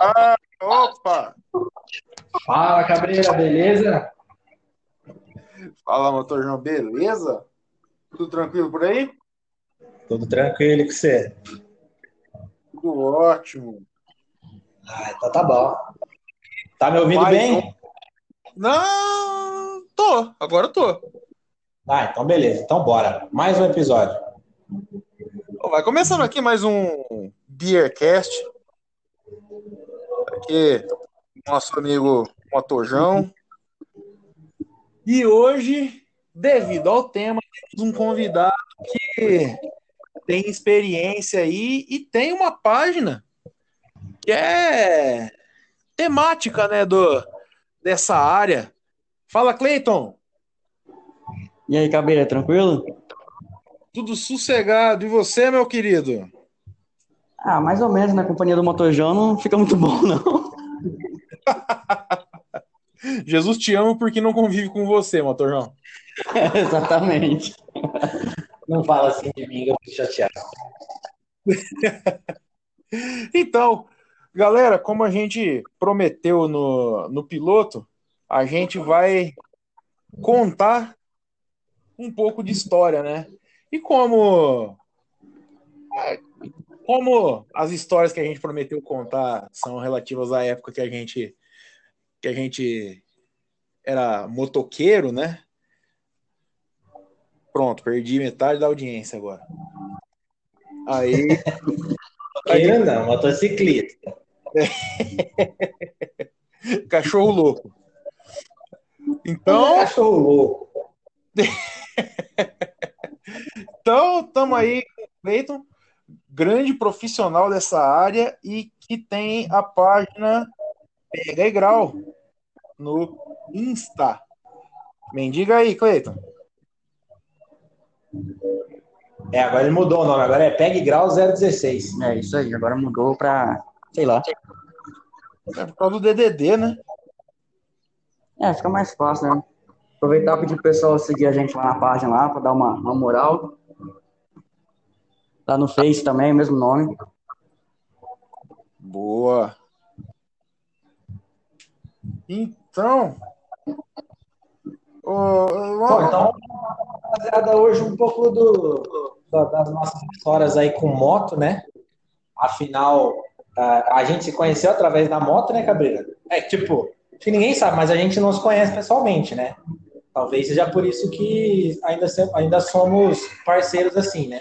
ah, opa! Fala, Cabreira, beleza? Fala, motorjão, beleza? Tudo tranquilo por aí? Tudo tranquilo com você? Tudo ótimo. Ah, então tá bom. Tá me ouvindo Mais bem? Não, tô, agora tô. Ah, então beleza. Então bora. Mais um episódio. Vai começando aqui mais um Beercast. Aqui, nosso amigo Motojão. E hoje, devido ao tema, temos um convidado que tem experiência aí e tem uma página que é temática, né, do, dessa área. Fala, Cleiton. E aí, Cabreira, tranquilo? Tudo sossegado. E você, meu querido? Ah, mais ou menos, na companhia do Motojão não fica muito bom, não. Jesus te ama porque não convive com você, Motorjão. Exatamente. Não fala assim de mim, eu fico chateado. Então, galera, como a gente prometeu no, no piloto, a gente vai contar um pouco de história, né? E como como as histórias que a gente prometeu contar são relativas à época que a gente que a gente era motoqueiro, né? Pronto, perdi metade da audiência agora. Aí Queira não, motociclista. cachorro louco. Então, Então, cachorro louco. então estamos aí com o Cleiton, grande profissional dessa área e que tem a página Pega e Grau no Insta. Mendiga aí, Cleiton. É, agora ele mudou o nome, agora é Peg Grau 016. É isso aí, agora mudou pra, sei lá. É por causa do DDD, né? É, fica mais fácil, né? Aproveitar e pedir pro pessoal seguir a gente lá na página lá, pra dar uma, uma moral. Lá no Face também, mesmo nome. Boa. Então, ô, Bom, então, rapaziada, hoje um pouco do, da- das nossas histórias aí com moto, né? Afinal, a, a gente se conheceu através da moto, né, Cabreira? É tipo, que ninguém sabe, mas a gente não se conhece pessoalmente, né? Talvez seja por isso que ainda, ainda somos parceiros assim, né?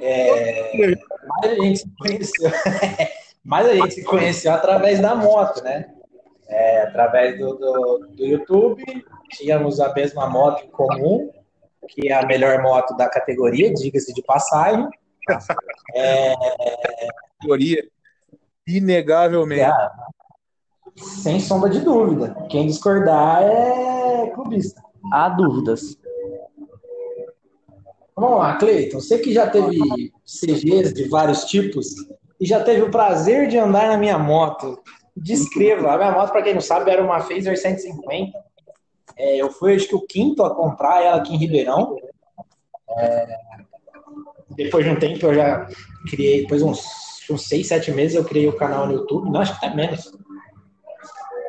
É, mas a gente se conheceu, mas a gente se conheceu através da moto, né? É, através do, do, do YouTube, tínhamos a mesma moto em comum, que é a melhor moto da categoria, diga-se de passagem. teoria. Inegavelmente. É, sem sombra de dúvida. Quem discordar é clubista. Há dúvidas. Vamos lá, Cleiton. Você que já teve CGs de vários tipos e já teve o prazer de andar na minha moto, descreva. A minha moto, para quem não sabe, era uma Phaser 150. É, eu fui, acho que, o quinto a comprar ela aqui em Ribeirão. É, depois de um tempo, eu já criei, depois de uns, uns seis, sete meses, eu criei o canal no YouTube. Não, acho que até menos.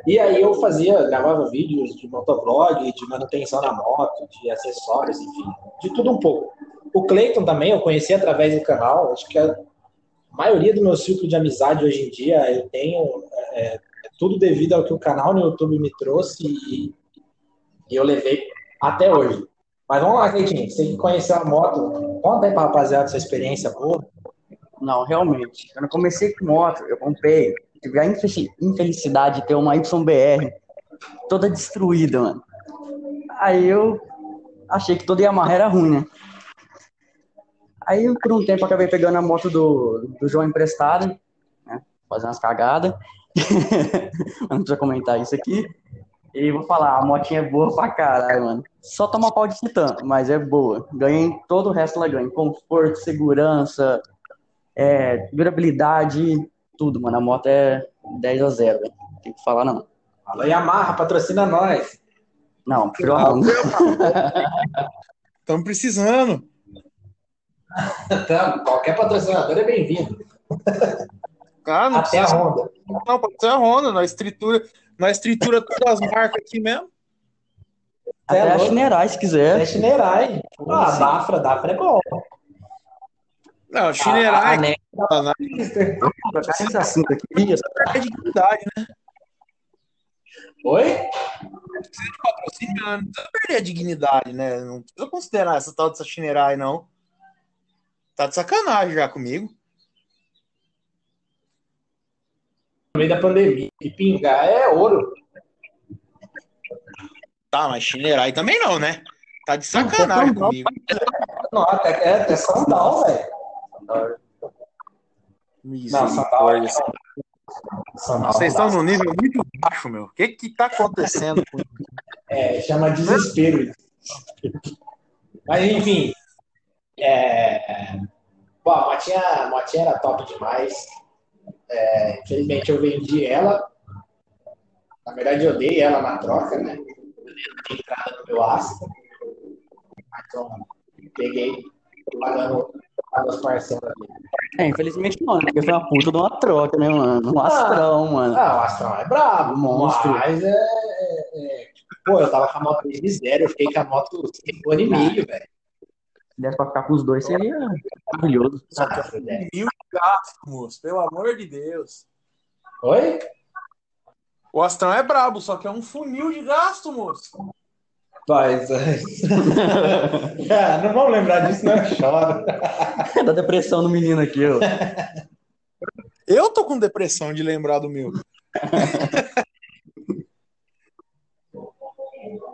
E aí eu fazia, gravava vídeos de motovlog, de manutenção da moto, de acessórios, enfim, de tudo um pouco. O Cleiton também eu conheci através do canal, acho que a maioria do meu círculo de amizade hoje em dia eu tenho é, é tudo devido ao que o canal no YouTube me trouxe e, e eu levei até hoje. Mas vamos lá, Cleitinho, você que conheceu a moto, conta aí pra rapaziada sua experiência boa. Não, realmente. Quando eu comecei com moto, eu comprei. Tive a infelici- infelicidade de ter uma YBR toda destruída, mano. Aí eu achei que toda Yamaha era ruim, né? Aí, por um tempo, acabei pegando a moto do, do João emprestada, né? Fazendo umas cagadas. Não precisa comentar isso aqui. E vou falar, a motinha é boa pra caralho, mano. Só toma pau de titã, mas é boa. Ganhei todo o resto ela ganha. Conforto, segurança, é, durabilidade, tudo, mano. A moto é 10 a 0, velho. Não Tem que falar, não. Alô, Yamaha, patrocina nós. Não, a Honda. Estamos precisando. Então, qualquer patrocinador é bem-vindo. Ah, não Até a precisa. Honda. Não, pode ser a Honda. Nós tritura, nós tritura todas as marcas aqui mesmo. Até Até a. Chinerai, se quiser. É Chinerai. Ah. Dafra, Dafra é bom. Não, Chinerai, Ah, né? ah, Twister. Trocar esse assunto aqui. é de dignidade, né? Oi? Patrocínio, não precisa perder a dignidade, né? Não precisa considerar essa tal dessa Chinerai, não. Tá de sacanagem já comigo. No meio da pandemia. E pingar é ouro. Tá, mas Chinerai também não, né? Tá de sacanagem Não, comigo. Não, até, é até sandal, velho. Não. Sandal Vocês estão num nível muito baixo, meu. O que que tá acontecendo É, chama desespero. Mas enfim. É... Bom, a motinha, a motinha era top demais. É, infelizmente eu vendi ela. Na verdade eu dei ela na troca, né? Eu dei entrada no meu Astra. Então, peguei pagando as parcelas. É, infelizmente não? Porque foi uma puta de uma troca, né, mano? Um astrão, mano. Ah, o Astrão é brabo, Monstro. Mas é, é- é- Pô, eu tava com a moto desde zero, eu fiquei com a moto anos e meio, velho. Se desse pra ficar com os dois, seria maravilhoso. Ah, mil gastos, moço? Pelo amor de Deus. Oi? O Astrão é brabo, só que é um funil de gasto, moço. Mas, ah, não vamos lembrar disso, não eu choro. da depressão do menino aqui, ó. Eu tô com depressão de lembrar do meu.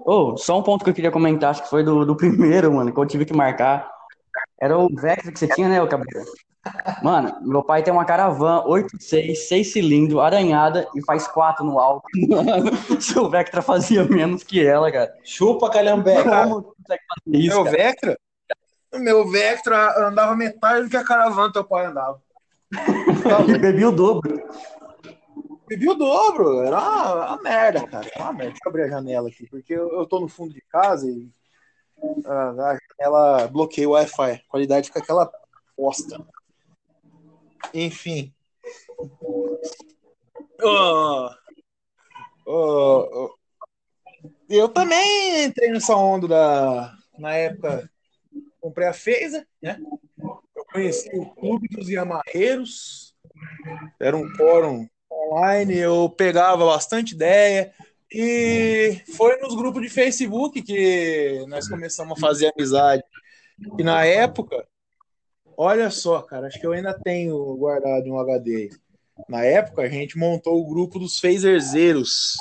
Ô, só um ponto que eu queria comentar, acho que foi do, do primeiro, mano, que eu tive que marcar. Era o Vectra que você tinha, né, ô Cabreira? Mano, meu pai tem uma Caravan 8.6, 6 cilindros, aranhada e faz 4 no alto. Mano, seu Vectra fazia menos que ela, cara. Chupa, calhambeque. Como consegue fazer isso, meu cara? Vectra? Meu Vectra andava metade do que a caravana do teu pai andava. Ele bebia o dobro. Bebi o dobro, era uma, uma merda, cara. Era Uma merda. Deixa eu abrir a janela aqui, porque eu, eu tô no fundo de casa e ah, a janela bloqueia o Wi-Fi. A qualidade fica aquela bosta. Enfim. Ô, ô, ô. eu também entrei nessa onda da. Na época, comprei a Feza, né? Eu conheci o Clube dos Yamarreiros. Era um fórum online, eu pegava bastante ideia. E foi nos grupos de Facebook que nós começamos a fazer amizade. E na época, olha só, cara, acho que eu ainda tenho guardado em um HD. Na época, a gente montou o grupo dos Phaserzeiros.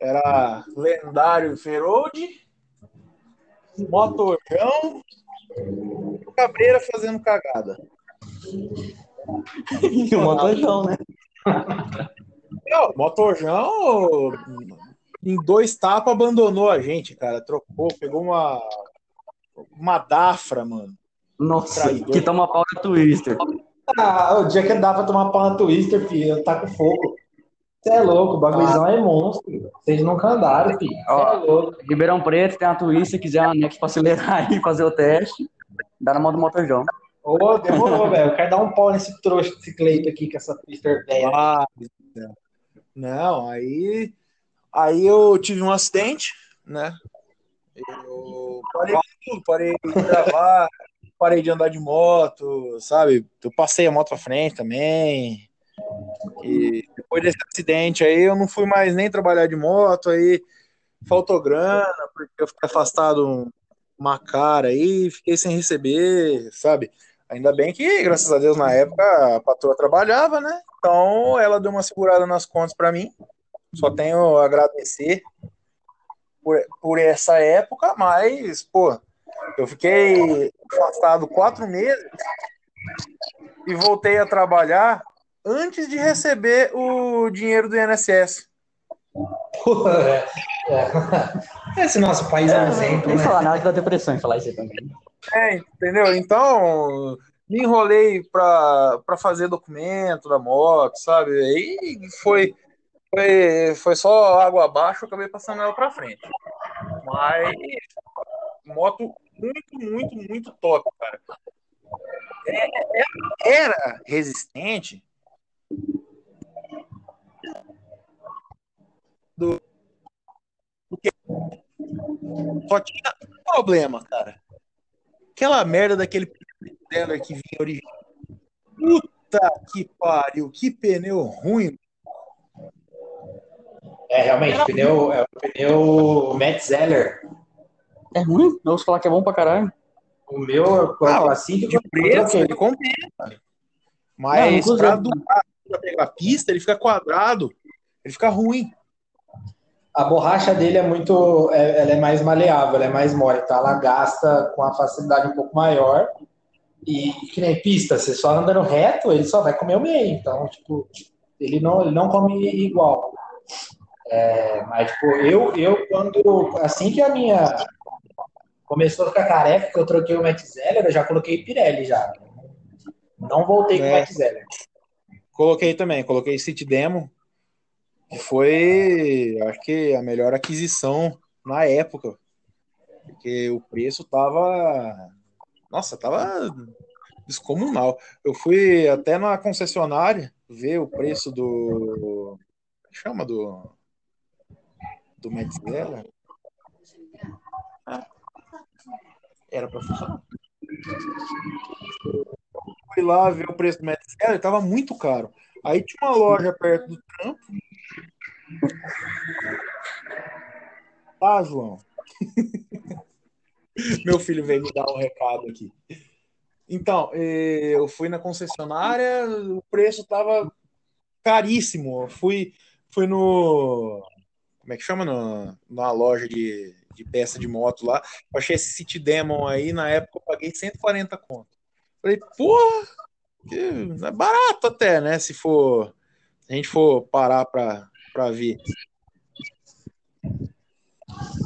Era lendário Ferode, Motorjão, Cabreira fazendo cagada. E o motorjão, né? Não, Motorjão, em dois tapas, abandonou a gente, cara. Trocou, pegou uma, uma Dafra, mano. Nossa, Traidor. que toma pau da Twister. Ah, o dia que dá pra tomar pau na Twister, filho, tá com fogo. Você é louco, o bagulhozão é monstro. Vocês nunca andaram, filho. Ó. é louco. Ribeirão Preto tem uma Twister, quiser uma Nex pra acelerar e fazer o teste, dá na mão do motorjão. Ô, demorou, velho. Eu quero dar um pau nesse trouxa desse Cleito aqui com essa Twister velha. Ah, não, aí, aí eu tive um acidente, né? Eu parei tudo, parei de gravar, parei de andar de moto, sabe? Eu passei a moto pra frente também. E depois desse acidente aí, eu não fui mais nem trabalhar de moto, aí faltou grana, porque eu fiquei afastado uma cara aí, fiquei sem receber, sabe? Ainda bem que, graças a Deus, na época a patroa trabalhava, né? Então ela deu uma segurada nas contas pra mim. Só tenho a agradecer por, por essa época, mas, pô, eu fiquei afastado quatro meses e voltei a trabalhar antes de receber o dinheiro do INSS. Porra, é. É. Esse nosso país é um exemplo, Nem né? falar nada que dá depressão em falar isso também. É, entendeu? Então, me enrolei pra fazer documento da moto, sabe? Aí foi, foi, foi só água abaixo, eu acabei passando ela pra frente. Mas, moto muito, muito, muito top, cara. era resistente do porque só tinha um problema, cara. Aquela merda daquele Zeller que vinha original. Puta que pariu, que pneu ruim. É, realmente, Era pneu, é o pneu Matt Zeller. É ruim? Eu ouço falar que é bom pra caralho. O meu, Ah, assim que de eu preço, ele compensa. Não, Mas inclusive- pra durar, pra pegar pista, ele fica quadrado. Ele fica ruim. A borracha dele é muito. é- ela é mais maleável, ela é mais mole, tá? Ela gasta com a facilidade um pouco maior. E que nem pista, você só andando reto, ele só vai comer o meio. Então, tipo, ele não, ele não come igual. É, mas, tipo, eu, eu, quando. Assim que a minha. Começou a ficar careca, que eu troquei o Matt Zeller, eu já coloquei Pirelli já. Não voltei com o É. Matt Zeller. Coloquei também, coloquei City Demo, que foi, acho que, a melhor aquisição na época. Porque o preço tava. Nossa, tava descomunal. Eu fui até na concessionária ver o preço do. como Chama do. Do Metzeler. Ah, Era pra funcionar. Fui lá ver o preço do Metzeler, ele tava muito caro. Aí tinha uma loja perto do trampo. Tá, João? Meu filho veio me dar um recado aqui. Então, eh, eu fui na concessionária, o preço tava caríssimo. Eu fui, fui no. Como é que chama? No, numa loja de, de peça de moto lá. Eu achei esse City Demon aí, na época eu paguei 140 conto. Falei, porra, que é barato até, né? Se for. Se a gente for parar pra, pra ver.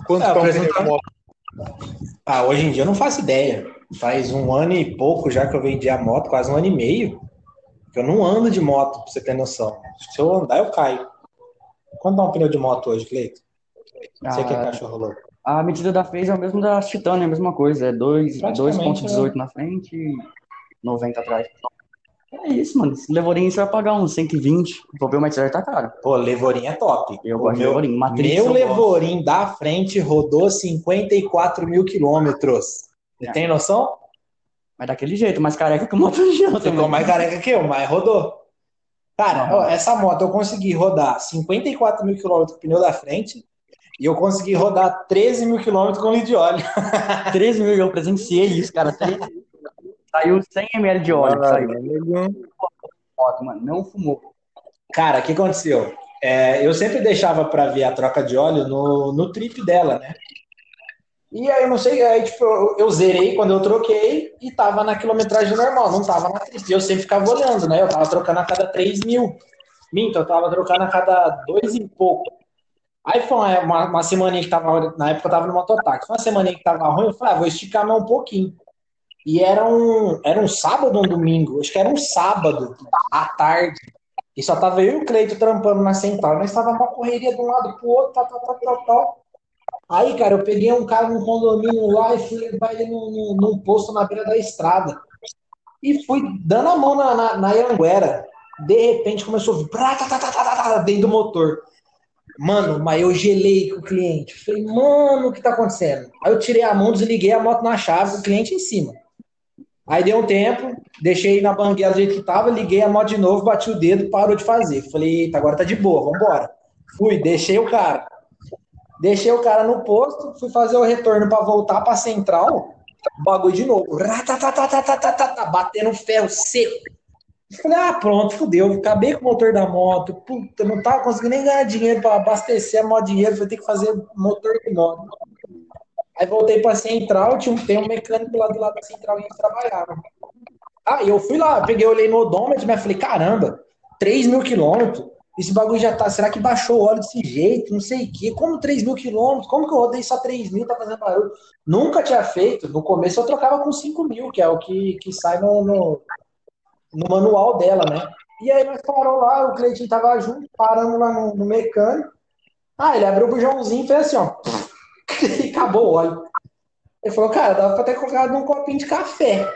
Quanto É, tá um apresentar- pneu de moto? Ah, hoje em dia eu não faço ideia. Faz um ano e pouco já que eu vendi a moto, quase um ano e meio. que Eu não ando de moto, pra você ter noção. Se eu andar, eu caio. Quanto dá um pneu de moto hoje, Cleito? Você que é Ah, cachorro louco. A medida da Phase é a mesma da Titânia, é a mesma coisa. É dois- Praticamente, 2.18 na frente e 90 atrás. É isso, mano. Esse Levorinho você vai pagar uns 120. Vou ver o Metzeler tá caro. Pô, Levorim é top. Eu O gosto de meu, Levorinho. Matrix meu eu gosto. Levorim da frente rodou 54 mil quilômetros. Você É. tem noção? Mas daquele jeito, mais careca que o moto Ficou também. mais careca que eu, mas rodou. Cara, ó, essa moto eu consegui rodar 54 mil quilômetros com o pneu da frente e eu consegui rodar 13 mil quilômetros com litro de óleo. 13 mil, eu presenciei isso, cara. 13 mil. Saiu 100 ml de óleo. Saiu moto, mano. Não fumou. Cara, o que aconteceu? É, eu sempre deixava pra ver a troca de óleo no, no trip dela, né? E aí, eu não sei, aí, tipo, eu, eu zerei quando eu troquei e tava na quilometragem normal, não tava na trip. E eu sempre ficava olhando, né? Eu tava trocando a cada 3 mil. Minto, eu tava trocando a cada dois e pouco. Aí foi uma, uma, uma semaninha que tava, na época eu tava no mototáxi, foi uma semaninha que tava ruim, eu falei, ah, vou esticar mais um pouquinho. E era um, era um sábado ou um domingo, acho que era um sábado, à tarde. E só tava eu e o Cleito trampando na central. Nós tava uma correria de um lado pro outro, tal, tal, tal, tal, tal. Aí, cara, eu peguei um cara num condomínio lá e fui levar ele num, num, num posto na beira da estrada. E fui dando a mão na, na, na Anhanguera. De repente começou a vir tá, tá, tá, tá, tá, tá, dentro do motor. Mano, mas eu gelei com o cliente. Falei, mano, o que tá acontecendo? Aí eu tirei a mão, desliguei a moto na chave, o cliente em cima. Aí deu um tempo, deixei na banguela do jeito que tava, liguei a moto de novo, bati o dedo, parou de fazer. Falei, eita, agora tá de boa, vambora. Fui, deixei o cara. Deixei o cara no posto, fui fazer o retorno para voltar pra central, bagulho de novo. Ratatatatatatata, tá, tá, tá, batendo ferro seco. Falei, ah, pronto, fudeu. Acabei com o motor da moto. Puta, não tava conseguindo nem ganhar dinheiro pra abastecer a moto dinheiro, vou ter que fazer motor de moto. Aí voltei pra central, tinha um, tem um mecânico lá do lado da central e. Ah, e eu fui lá, peguei, olhei no odômetro, mas falei, caramba, 3 mil quilômetros, esse bagulho já tá, será que baixou o óleo desse jeito, não sei o quê, como 3 mil quilômetros, como que eu rodei só 3 mil, tá fazendo barulho? Nunca tinha feito, no começo eu trocava com 5 mil, que é o que, que sai no, no, no manual dela, né? E aí nós parou lá, o Cleitinho tava junto, parando lá no, no mecânico, ah, ele abriu o bujãozinho e fez assim, ó, e acabou o óleo. Ele falou, cara, dava pra ter colocado num copinho de café.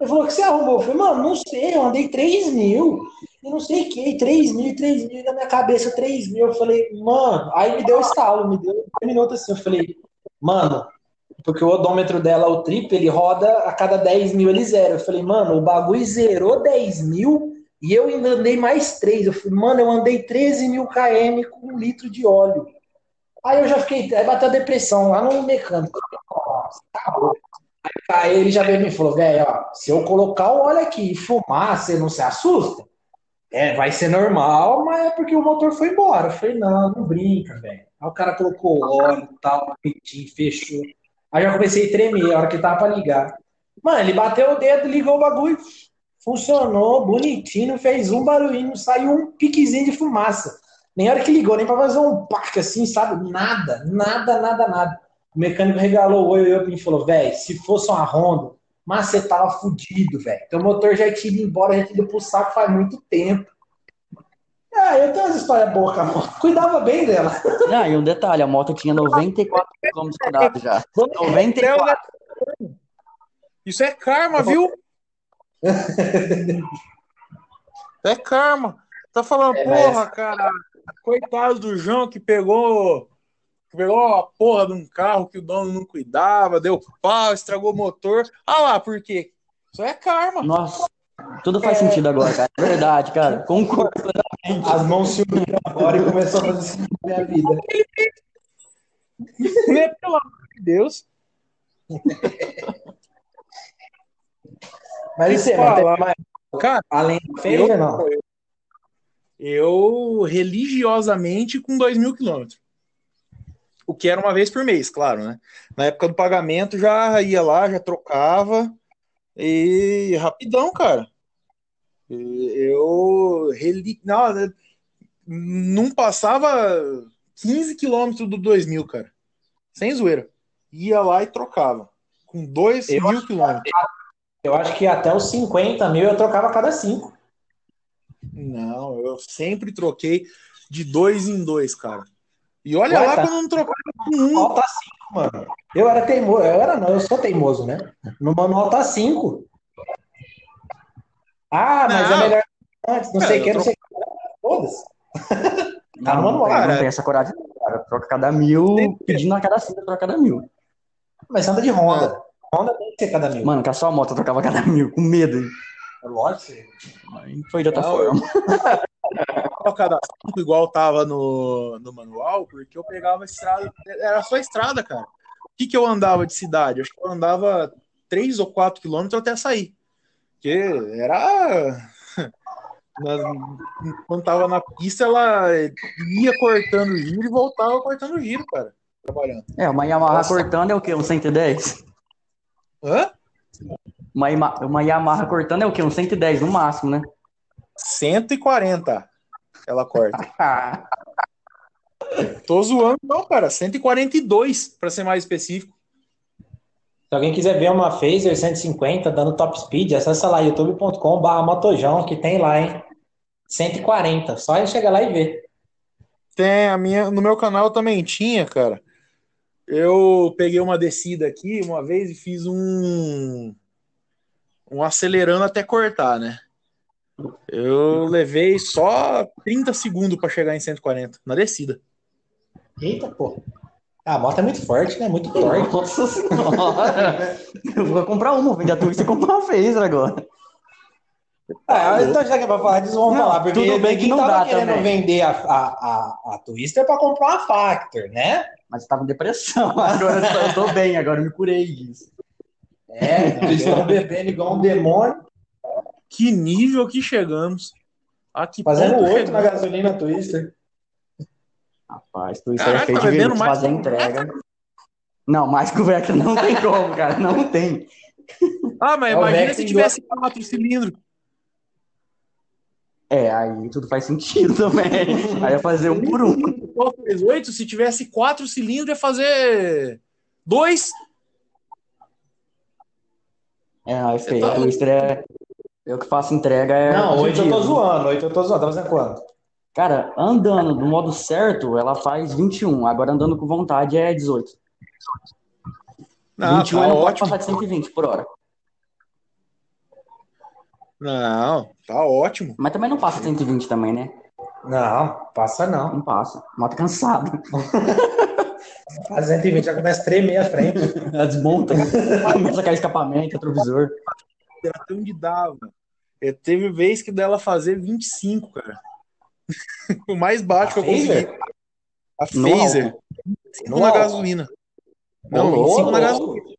Ele falou, o que você arrumou? Eu falei, mano, não sei, eu andei 3 mil. E não sei o que, 3 mil, 3 mil, na minha cabeça 3 mil. Eu falei, mano, aí me deu estalo, me deu 10 minutos assim. Eu falei, mano, porque o odômetro dela, o trip, ele roda a cada 10 mil, ele zera. Eu falei, mano, o bagulho zerou 10 mil e eu ainda andei mais 3. Eu falei, mano, eu andei 13 mil km com um litro de óleo. Aí eu já fiquei, aí bateu a depressão lá no mecânico. Acabou. Aí ele já veio me falou, velho, se eu colocar o óleo aqui e fumar, você não se assusta? É, vai ser normal, mas é porque o motor foi embora. Eu falei, não, não brinca, velho. Aí o cara colocou óleo tal, fechou. Aí já comecei a tremer, a hora que tava pra ligar. Mano, ele bateu o dedo, ligou o bagulho, funcionou, bonitinho, fez um barulhinho, saiu um piquezinho de fumaça. Nem hora que ligou, nem pra fazer um parque assim, sabe? Nada, nada, nada, nada. O mecânico regalou o olho e falou, velho, se fosse uma Honda, mas você tava fudido, velho. Então o motor já tinha ido embora, já tinha ido pro saco faz muito tempo. Ah, eu tenho umas histórias boas com a moto. Cuidava bem dela. Ah, e um detalhe, a moto tinha 94 km por já. 94. Isso é karma, viu? é karma. Tá falando, é, porra, mas... cara, coitado do João que pegou que pegou a porra de um carro que o dono não cuidava, deu pau, estragou o motor. Ah lá, por quê? Isso é karma. Nossa, tudo faz é... sentido agora, cara. É verdade, cara. Concordo. As mãos se uniram agora e começou a fazer sentido na minha vida. Pelo amor de Deus. Mas isso é, mais... cara, além do feira, não? Eu, eu religiosamente com 2 mil quilômetros. O que era uma vez por mês, claro, né? Na época do pagamento já ia lá, já trocava e rapidão, cara. Eu não, né, não passava 15 quilômetros do 2000, cara. Sem zoeira. Ia lá e trocava. Com 2 mil quilômetros. Eu acho que até os 50 mil eu trocava a cada 5. Não, eu sempre troquei de dois em dois, cara. E olha Ué, lá tá... quando não trocava com um. Manual tá 5, mano. Eu era teimoso, eu era não, eu sou teimoso, né? No manual tá 5. Ah, mas é não. é melhor antes, não é, sei o que, não sei o que. Foda-se. Tá no manual. Cara, não tem essa coragem, cara. Troca cada mil, pedindo a cada cinco, troca cada mil. Mas anda de Honda. Honda tem que ser cada mil. Mano, com a sua moto trocava cada mil, com medo. É lógico. Foi de outra não, forma. cada cinco igual tava no, no manual, porque eu pegava estrada, era só estrada, cara. O que, que eu andava de cidade? Acho que eu andava 3 ou 4 quilômetros até sair. Porque era. Quando tava na pista, ela ia cortando o giro e voltava cortando o giro, cara. Trabalhando. É, uma Yamaha Nossa. cortando é o quê? Um 110? Hã? Uma, uma Yamaha cortando é o quê? Um 110 no máximo, né? 140 ela corta. Tô zoando, não, cara. 142, para ser mais específico. Se alguém quiser ver uma Phaser 150 dando top speed, acessa lá youtube.com/barra motojão que tem lá, hein? 140. Só chegar lá e ver. Tem, a minha, no meu canal também tinha, cara. Eu peguei uma descida aqui uma vez e fiz um um acelerando até cortar, né? Eu levei só 30 segundos para chegar em 140 na descida. Eita, pô. A moto é muito forte, né? Muito forte. Nossa senhora. eu vou comprar uma, vender a Twister e comprar uma Phaser agora. Ah, então já que é pra falar disso, vamos não, falar. Porque tudo bem que não dá querendo também. vender a, a, a, a Twister pra comprar uma Factor, né? Mas tava em depressão. Agora eu tô bem, agora eu me curei disso. É, eles estão bebendo igual um demônio. Que nível que chegamos. A que Fazendo oito na gasolina Twister. Rapaz, Twister Caraca, é feito de fazer entrega. Não, mais que o Vectra não tem como, cara. Não tem. Ah, mas é imagina se tivesse quatro cilindros. É, aí tudo faz sentido também. aí ia fazer um por um. Oito, se tivesse quatro cilindros, ia fazer dois. É, aí feio. Tá... Twister é, eu que faço entrega é. Não, oito eu tô zoando, oito eu tô zoando. Tá fazendo quanto? Cara, andando do modo certo, ela faz 21. Agora andando com vontade é 18. Ah, 21 tá não ótimo. pode passar de 120 por hora. Não, tá ótimo. Mas também não passa 120 também, né? Não, passa não. Não passa. Moto cansado. Faz 120, já começa a tremer a frente. Ela desmonta. Começa a cair escapamento, retrovisor. Até onde dava. É, teve vez que dela fazer 25, cara. o mais baixo que eu consegui. A Phaser. álcool. 25 No na álcool. gasolina. Não, Ô, 25 na gasolina.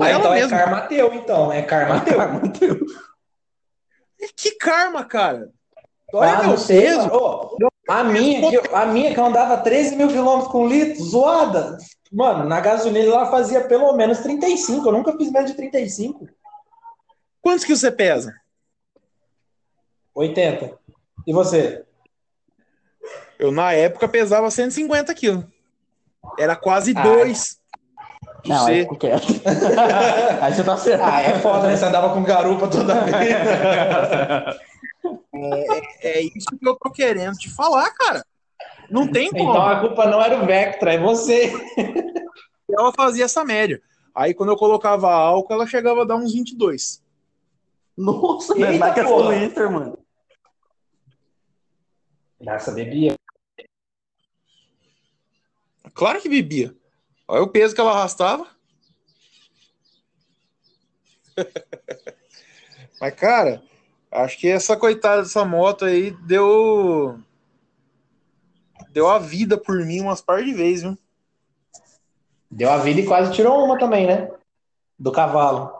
Ah, então é karma teu, então. É karma teu. Que karma, cara. Olha Ah, meu não peso. Ô, a, minha, que, a minha que eu andava 13 mil quilômetros com litro, zoada. Mano, na gasolina ela fazia pelo menos 35. Eu nunca fiz menos de 35. Quantos que você pesa? 80. E você? Eu, na época, pesava 150 quilos. Era quase Ah. dois. Não, Você- aí fico quieto. Aí você tá certo. Ah, é foda, né? Você andava com garupa toda vez. É isso que eu tô querendo te falar, cara. Não tem como. Então a culpa não era o Vectra, é você. Ela fazia essa média. Aí, quando eu colocava álcool, ela chegava a dar uns 22. Nossa, Eita, mas que é mano. Nossa, bebia. Claro que bebia. Olha o peso que ela arrastava. Mas, cara, acho que essa coitada dessa moto aí deu. Deu a vida por mim umas par de vezes, viu? Deu a vida e quase tirou uma também, né? Do cavalo.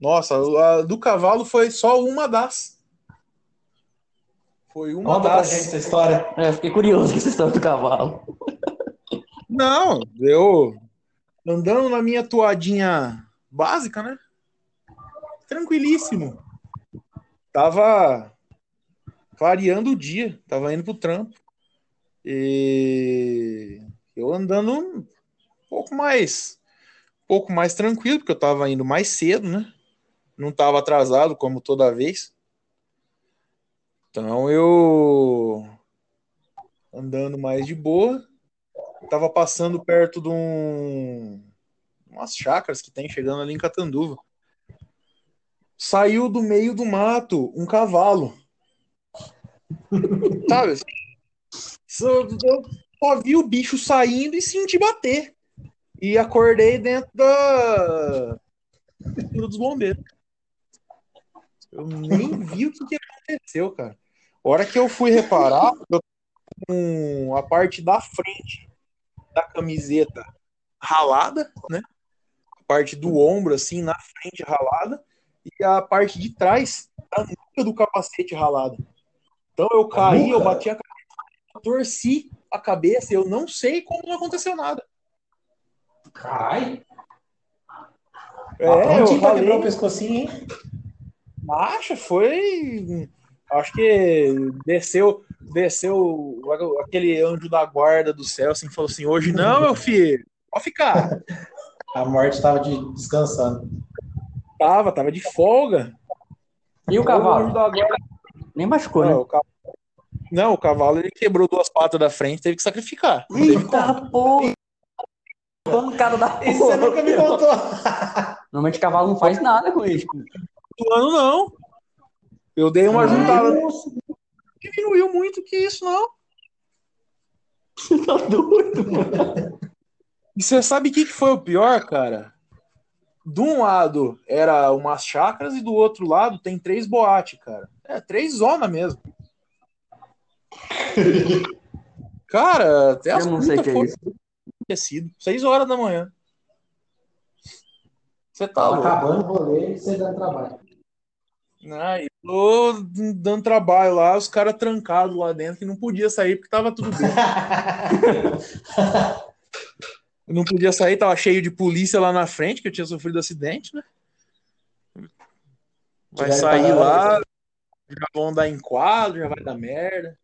Nossa, a do cavalo foi só uma das. Foi uma Conta pra das. gente essa história. É, fiquei curioso com essa história do cavalo. Não, eu andando na minha toadinha básica, né? Tranquilíssimo. Tava clareando o dia, tava indo pro trampo. E eu andando um pouco mais um pouco mais tranquilo, porque eu tava indo mais cedo, né? Não tava atrasado como toda vez. Então eu andando mais de boa, tava passando perto de um umas chácaras que tem chegando ali em Catanduva. Saiu do meio do mato um cavalo. Sabe? Só, eu só vi o bicho saindo e senti bater. E acordei dentro da dos bombeiros. Eu nem vi o que, que aconteceu, cara. A hora que eu fui reparar, eu com a parte da frente da camiseta ralada, né? A parte do ombro, assim, na frente ralada, e a parte de trás da nuca do capacete ralada. Então eu caí, eu bati a cabeça, eu torci a cabeça, eu não sei como não aconteceu nada. Caralho. É, prontinho eu quebrar o pescocinho, hein? acha, foi. Acho que desceu, desceu aquele anjo da guarda do céu, assim, falou assim: hoje não, meu filho, pode ficar. A morte tava de- descansando. Tava, tava de folga. E o cavalo? Nem machucou, Não, né? o cavalo, não, o cavalo ele quebrou duas patas da frente, teve que sacrificar. Eita porra! Pancada da Isso você porra. nunca me contou. Normalmente cavalo não faz nada com isso. Do ano não. Eu dei uma juntada. Nossa. Diminuiu muito que isso, não. Você tá doido, mano? E você sabe o que, que foi o pior, cara? De um lado era umas chácaras e do outro lado tem três boates, cara. É, três zona mesmo. Cara, até as Eu não sei que é foram isso. esquecido. Seis horas da manhã. Você tá Tava louco. acabando o rolê e você dando trabalho. Ah, tô dando trabalho lá, os caras trancados lá dentro que não podia sair porque tava tudo bem. Não podia sair, tava cheio de polícia lá na frente, que eu tinha sofrido acidente, né? Vai sair lá, já vão dar em quadro, já vai dar merda.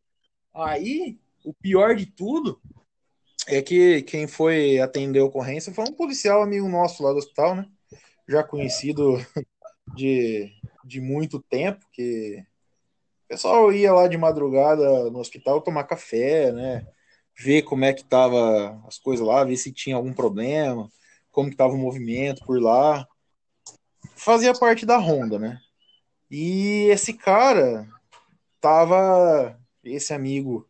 Aí, o pior de tudo é que quem foi atender a ocorrência foi um policial amigo nosso lá do hospital, né? Já conhecido de, de muito tempo, que o pessoal ia lá de madrugada no hospital tomar café, né? Ver como é que tava as coisas lá, ver se tinha algum problema, como que tava o movimento por lá. Fazia parte da ronda, né? E esse cara tava, esse amigo,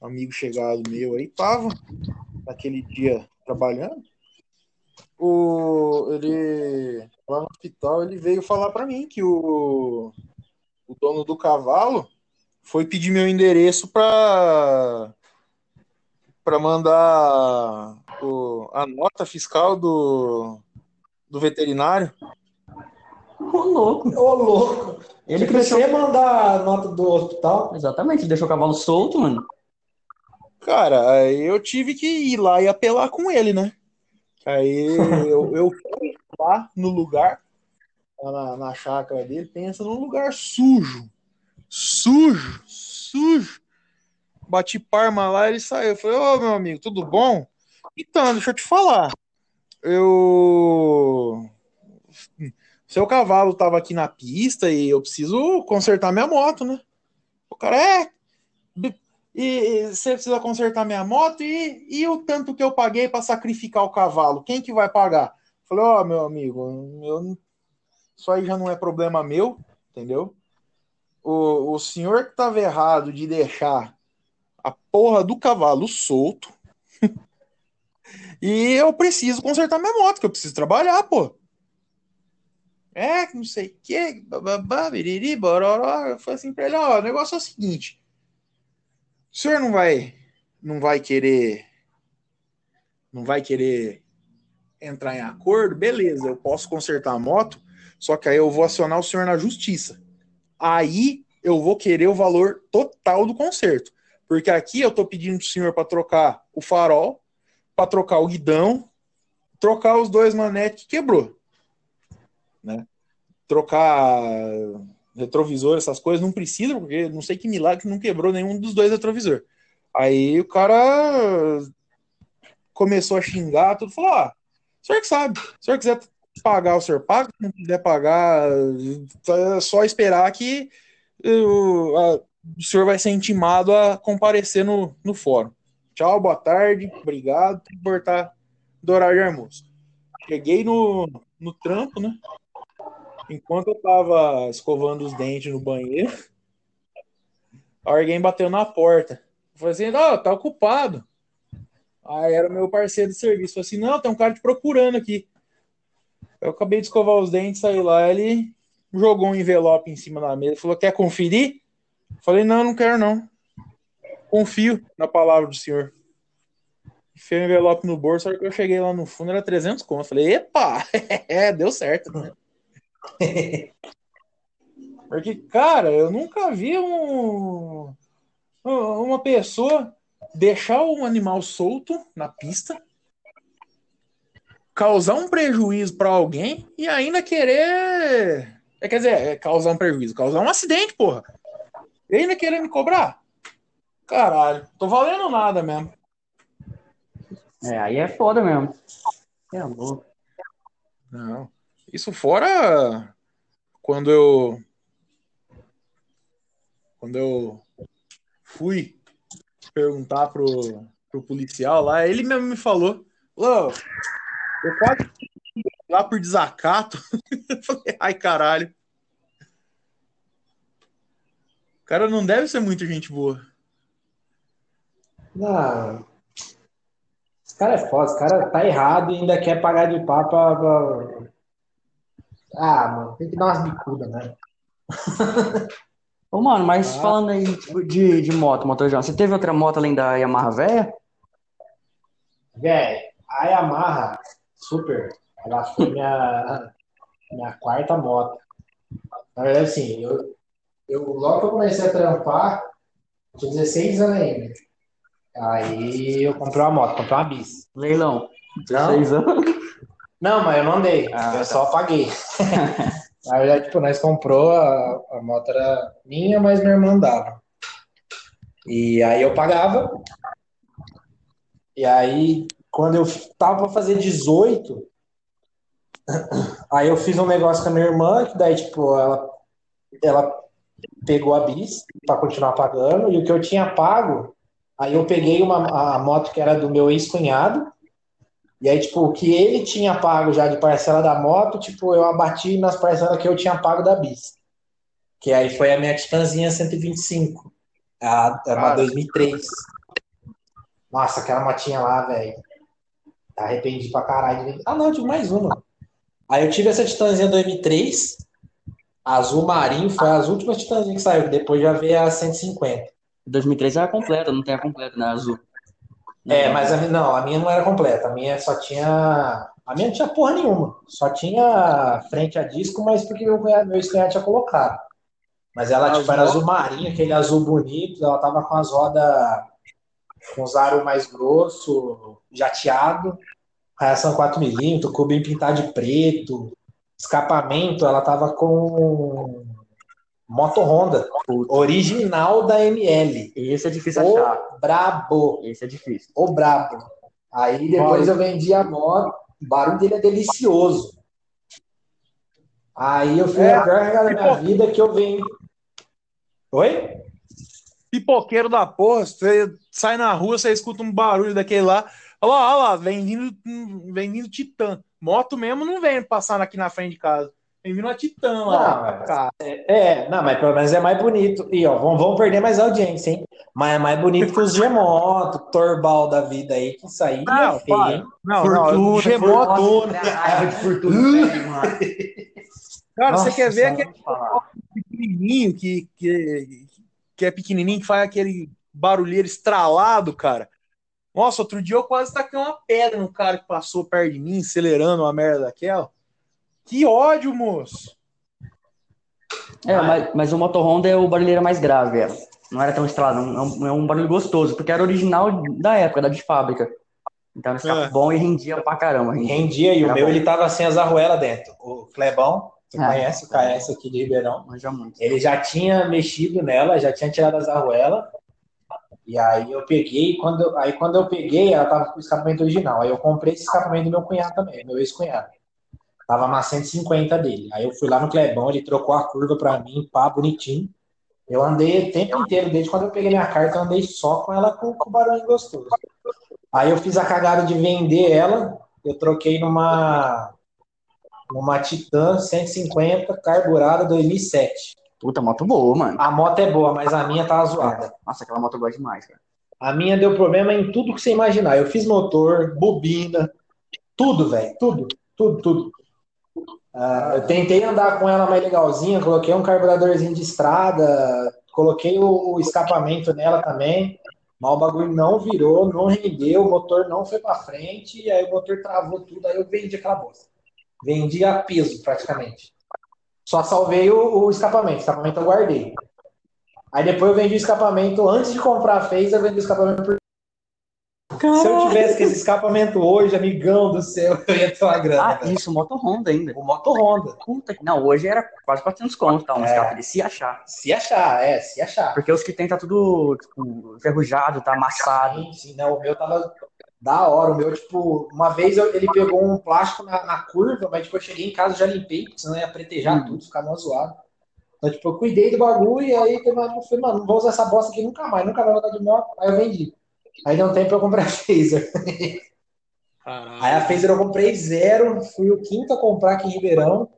amigo chegado meu aí, tava naquele dia trabalhando. O, ele lá no hospital ele veio falar para mim que o, o dono do cavalo foi pedir meu endereço para para mandar o, a nota fiscal do, do veterinário. Ô, louco. Ô, louco. Ele que deixou... queria mandar a nota do hospital. Exatamente, ele deixou o cavalo solto, mano. Cara, aí eu tive que ir lá e apelar com ele, né? Aí eu, eu fui lá no lugar, lá na, na chácara dele, pensa num lugar sujo. Sujo, sujo. Bati parma lá, ele saiu. Eu falei, ô meu amigo, tudo bom? Então, deixa eu te falar. Eu. Seu cavalo tava aqui na pista e eu preciso consertar minha moto, né? O cara é. E você precisa consertar minha moto e, e o tanto que eu paguei para sacrificar o cavalo? Quem que vai pagar? Falei, ó, oh, meu amigo, eu, isso aí já não é problema meu, entendeu? O, o senhor que tava errado de deixar a porra do cavalo solto e eu preciso consertar minha moto, que eu preciso trabalhar, pô. É, não sei o que, bababá, biriri, bororó. Eu falei assim pra ele, ó, o negócio é o seguinte, o senhor não vai, não vai querer, não vai querer entrar em acordo? Beleza, eu posso consertar a moto, só que aí eu vou acionar o senhor na justiça. Aí eu vou querer o valor total do conserto. Porque aqui eu tô pedindo pro senhor para trocar o farol, para trocar o guidão, trocar os dois manetes que quebrou. Né? Trocar retrovisor, essas coisas, não precisa, porque não sei que milagre não quebrou nenhum dos dois retrovisores. Aí o cara começou a xingar, tudo, falou: ah, o senhor que sabe, se o senhor quiser pagar, o senhor paga, se não quiser pagar, é só esperar que o, a, o senhor vai ser intimado a comparecer no, no fórum. Tchau, boa tarde, obrigado, tem que voltar do horário de almoço. Cheguei no, no trampo, né? Enquanto eu tava escovando os dentes no banheiro, alguém bateu na porta. Falei assim, não, tá ocupado. Aí era meu parceiro de serviço. Falei assim, não, tem um cara te procurando aqui. Eu acabei de escovar os dentes, saí lá, ele jogou um envelope em cima da mesa, falou, quer conferir? Falei, não, não quero não. Confio na palavra do senhor. Enfiei o envelope no bolso, só que eu cheguei lá no fundo, era 300 conto. Falei, epa, é, deu certo, né? Porque, cara, eu nunca vi um, uma pessoa deixar um animal solto na pista, causar um prejuízo para alguém e ainda querer. É, quer dizer, é causar um prejuízo, causar um acidente, porra. E ainda querer me cobrar? Caralho, tô valendo nada mesmo. É, aí é foda mesmo. É louco. Não. Isso fora quando eu quando eu fui perguntar pro, pro policial lá, ele mesmo me falou, eu quase lá por desacato. eu falei, ai caralho. O cara não deve ser muita gente boa. Não. Esse cara é foda, esse cara tá errado e ainda quer pagar de papo pra, ah, mano, tem que dar umas bicudas, né? Ô, mano, mas ah. falando aí de, de moto, motorjão, você teve outra moto além da Yamaha velha? Velho, a Yamaha Super, ela foi minha, minha quarta moto. Na verdade, assim, eu, eu, logo que eu comecei a trampar, tinha 16 anos ainda. Aí eu comprei uma moto, comprei uma bis. Leilão. 16 anos? Não, mas eu não dei. Ah, eu tá. só paguei. Na verdade, tipo, nós comprou, a, a moto era minha, mas minha irmã dava. E aí eu pagava. E aí, quando eu tava pra fazer 18, aí eu fiz um negócio com a minha irmã, que daí, tipo, ela, ela pegou a bis para continuar pagando, e o que eu tinha pago, aí eu peguei uma, a moto que era do meu ex-cunhado, e aí, tipo, o que ele tinha pago já de parcela da moto, tipo, eu abati nas parcelas que eu tinha pago da bis. Que aí foi a minha Titanzinha 125. A, a uma 2003. Nossa, aquela motinha lá, velho. Tá arrependido pra caralho. Ah, não, eu tive mais uma. Aí eu tive essa Titanzinha 2003. Azul marinho, foi as últimas Titanzinhas que saiu. Depois já veio a 150. 2003 era completa, não tem a completa, né? Azul. É, mas a minha, não, a minha não era completa. A minha só tinha. A minha não tinha porra nenhuma. Só tinha frente a disco, mas porque meu, meu ex-cunhado tinha colocado. Mas ela tipo, era azul marinho, aquele azul bonito. Ela tava com as rodas com os aros mais grosso, jateado, reação 4mm, cubinho pintado de preto, escapamento, ela tava com moto Honda, original da ML. Esse é difícil o achar. brabo, Esse é difícil. o brabo. Aí depois eu vendi a moto, o barulho dele é delicioso. Aí eu fui É, a pior regada da minha vida que eu venho. Oi? Pipoqueiro da porra, você sai na rua, você escuta um barulho daquele lá. Olha lá, olha lá, vem vindo, vem vindo Titã. Moto mesmo não vem passando aqui na frente de casa. Vem vindo a Titã lá. Não, é. cara. É, não, mas pelo menos é mais bonito. E ó, vamos, vamos perder mais audiência, hein? Mas é mais bonito que os G-Moto, Torbal da vida aí, que isso aí Não, é feio, hein? Não, Fortuna, não. Nossa, raiva de fortuna, velho, mano. Cara, Nossa você quer ver aquele pequenininho que, que, que é pequenininho, que faz aquele barulheiro estralado, cara? Nossa, outro dia eu quase taquei uma pedra no cara que passou perto de mim, acelerando uma merda daquela. Que ódio, moço! É, mas, mas o Moto Honda é o barulheiro mais grave, é. Não era tão estralado, é um, é um barulho gostoso, porque era original da época, da de fábrica. Então era É. bom e rendia pra caramba. rendia. Rendia e o meu bom. ele tava sem as arruelas dentro. O Clebão, você Ah. conhece o KS aqui de Ribeirão? Manja muito. Ele já tinha mexido nela, já tinha tirado as arruelas. E aí eu peguei, quando eu- aí quando eu peguei, ela tava com o escapamento original. Aí eu comprei esse escapamento do meu cunhado também, meu ex-cunhado. Tava na 150 dele. Aí eu fui lá no Clebão, ele trocou a curva pra mim, pá, bonitinho. Eu andei o tempo inteiro, desde quando eu peguei minha carta, eu andei só com ela com, com barulho gostoso. Aí eu fiz a cagada de vender ela, eu troquei numa numa Titan 150 carburada 2007. Puta, moto boa, mano. A moto é boa, mas a minha tava zoada. Nossa, aquela moto gosto demais, cara. A minha deu problema em tudo que você imaginar. Eu fiz motor, bobina, tudo, velho. Tudo, tudo, tudo. Ah, eu tentei andar com ela mais legalzinha, coloquei um carburadorzinho de estrada, coloquei o, o escapamento nela também, mas o bagulho não virou, não rendeu, o motor não foi pra frente, e aí o motor travou tudo, aí eu vendi aquela bosta. Vendi a peso, praticamente. Só salvei o, o escapamento, o escapamento eu guardei. Aí depois eu vendi o escapamento, antes de comprar a eu vendi o escapamento por se eu tivesse esse escapamento hoje, amigão do céu, eu ia ter uma grana. Ah, velho. isso, moto Honda ainda. O Moto Honda. Puta que. Não, hoje era quase 400 conto, tá? Um É. escape desse, se achar. Se achar, é, se achar. Porque os que tem tá tudo tipo, enferrujado, tá amassado. Sim, sim, não, o meu tava da hora. O meu, tipo, uma vez eu- ele pegou um plástico na, na curva, mas tipo, eu cheguei em casa já limpei, porque senão ia pretejar Hum. tudo, ficar mó zoado. Então, tipo, eu cuidei do bagulho e aí eu falei, mano, não vou usar essa bosta aqui nunca mais, nunca mais vou dar de moto. Aí eu vendi. Aí deu um tempo eu comprei a Phaser. Aí a Phaser eu comprei zero, fui o quinto a comprar aqui em Ribeirão.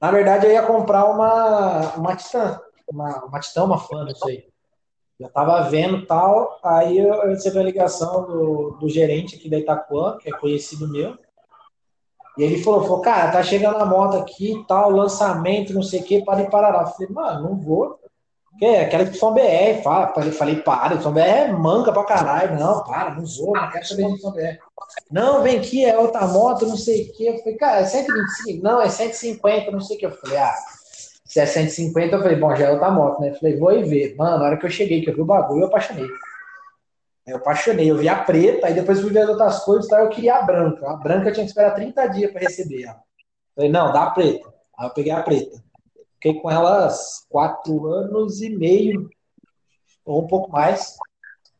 Na verdade, eu ia comprar uma, uma Titan, uma, uma Titan, uma fã, não sei. Já tava vendo tal, aí eu eu recebi a ligação do, do gerente aqui da Itapuã, que é conhecido meu. E ele falou, falou, cara, tá chegando a moto aqui tal, lançamento, não sei o que, para e parará. Eu falei, mano, não vou. Que é aquela YBR, fala. Eu falei, para, YBR é manca pra caralho. Não, para, não vou, não quero saber de YBR. Não, vem aqui, é outra moto, não sei o que. Eu falei, cara, é 125? Não, é 150, não sei o que. Eu falei, ah, se é 150, eu falei, bom, já é outra moto, né? Eu falei, vou e ver. Mano, na hora que eu cheguei, que eu vi o bagulho, eu apaixonei. Eu apaixonei, eu vi a preta, aí depois fui ver as outras cores, tá? eu queria a branca. A branca eu tinha que esperar 30 dias para receber. Falei, não, dá a preta. Aí eu peguei a preta. Fiquei com elas quatro anos e meio, ou um pouco mais.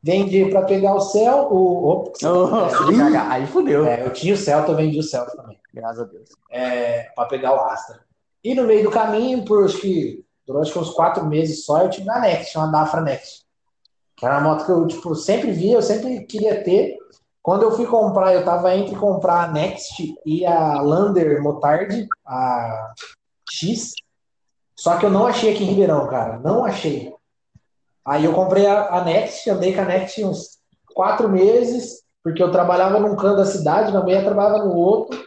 Vendi para pegar o céu, o. Opa, Oh, cagar. Aí fudeu. é, eu tinha o Celta, eu vendi o Celta também Graças a Deus. é, para pegar o Astra. E no meio do caminho, por acho que durante uns quatro meses só, eu tive a Next, uma Dafra Next. Que era uma moto que eu tipo, sempre via, eu sempre queria ter. Quando eu fui comprar, eu tava entre comprar a Next e a Lander Motard, a X. Só que eu não achei aqui em Ribeirão, cara. Não achei. Aí eu comprei a, a Next, andei com a Next uns quatro meses, porque eu trabalhava num canto da cidade, minha mulher trabalhava no outro.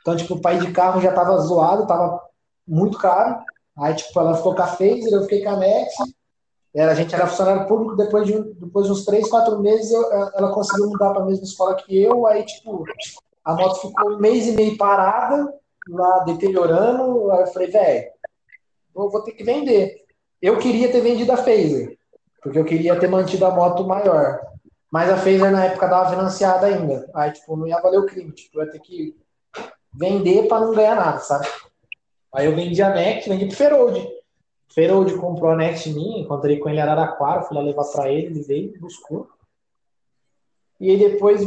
Então, tipo, o pai de carro já tava zoado, tava muito caro. Aí, tipo, ela ficou com a Phaser, eu fiquei com a Next. Era, a gente era funcionário público, depois de, depois de uns três, quatro meses, eu, ela conseguiu mudar para a mesma escola que eu. Aí, tipo, a moto ficou um mês e meio parada, lá deteriorando. Aí eu falei, velho, vou, vou ter que vender. Eu queria ter vendido a Phaser, porque eu queria ter mantido a moto maior. Mas a Phaser na época dava financiada ainda. Aí, tipo, não ia valer o crime. Tipo, eu ia ter que vender para não ganhar nada, sabe? Aí eu vendi a Next, vendi pro Ferold. Ferold comprou a Next minha, encontrei com ele em Araraquara, fui lá levar para ele, ele veio, buscou. E aí depois,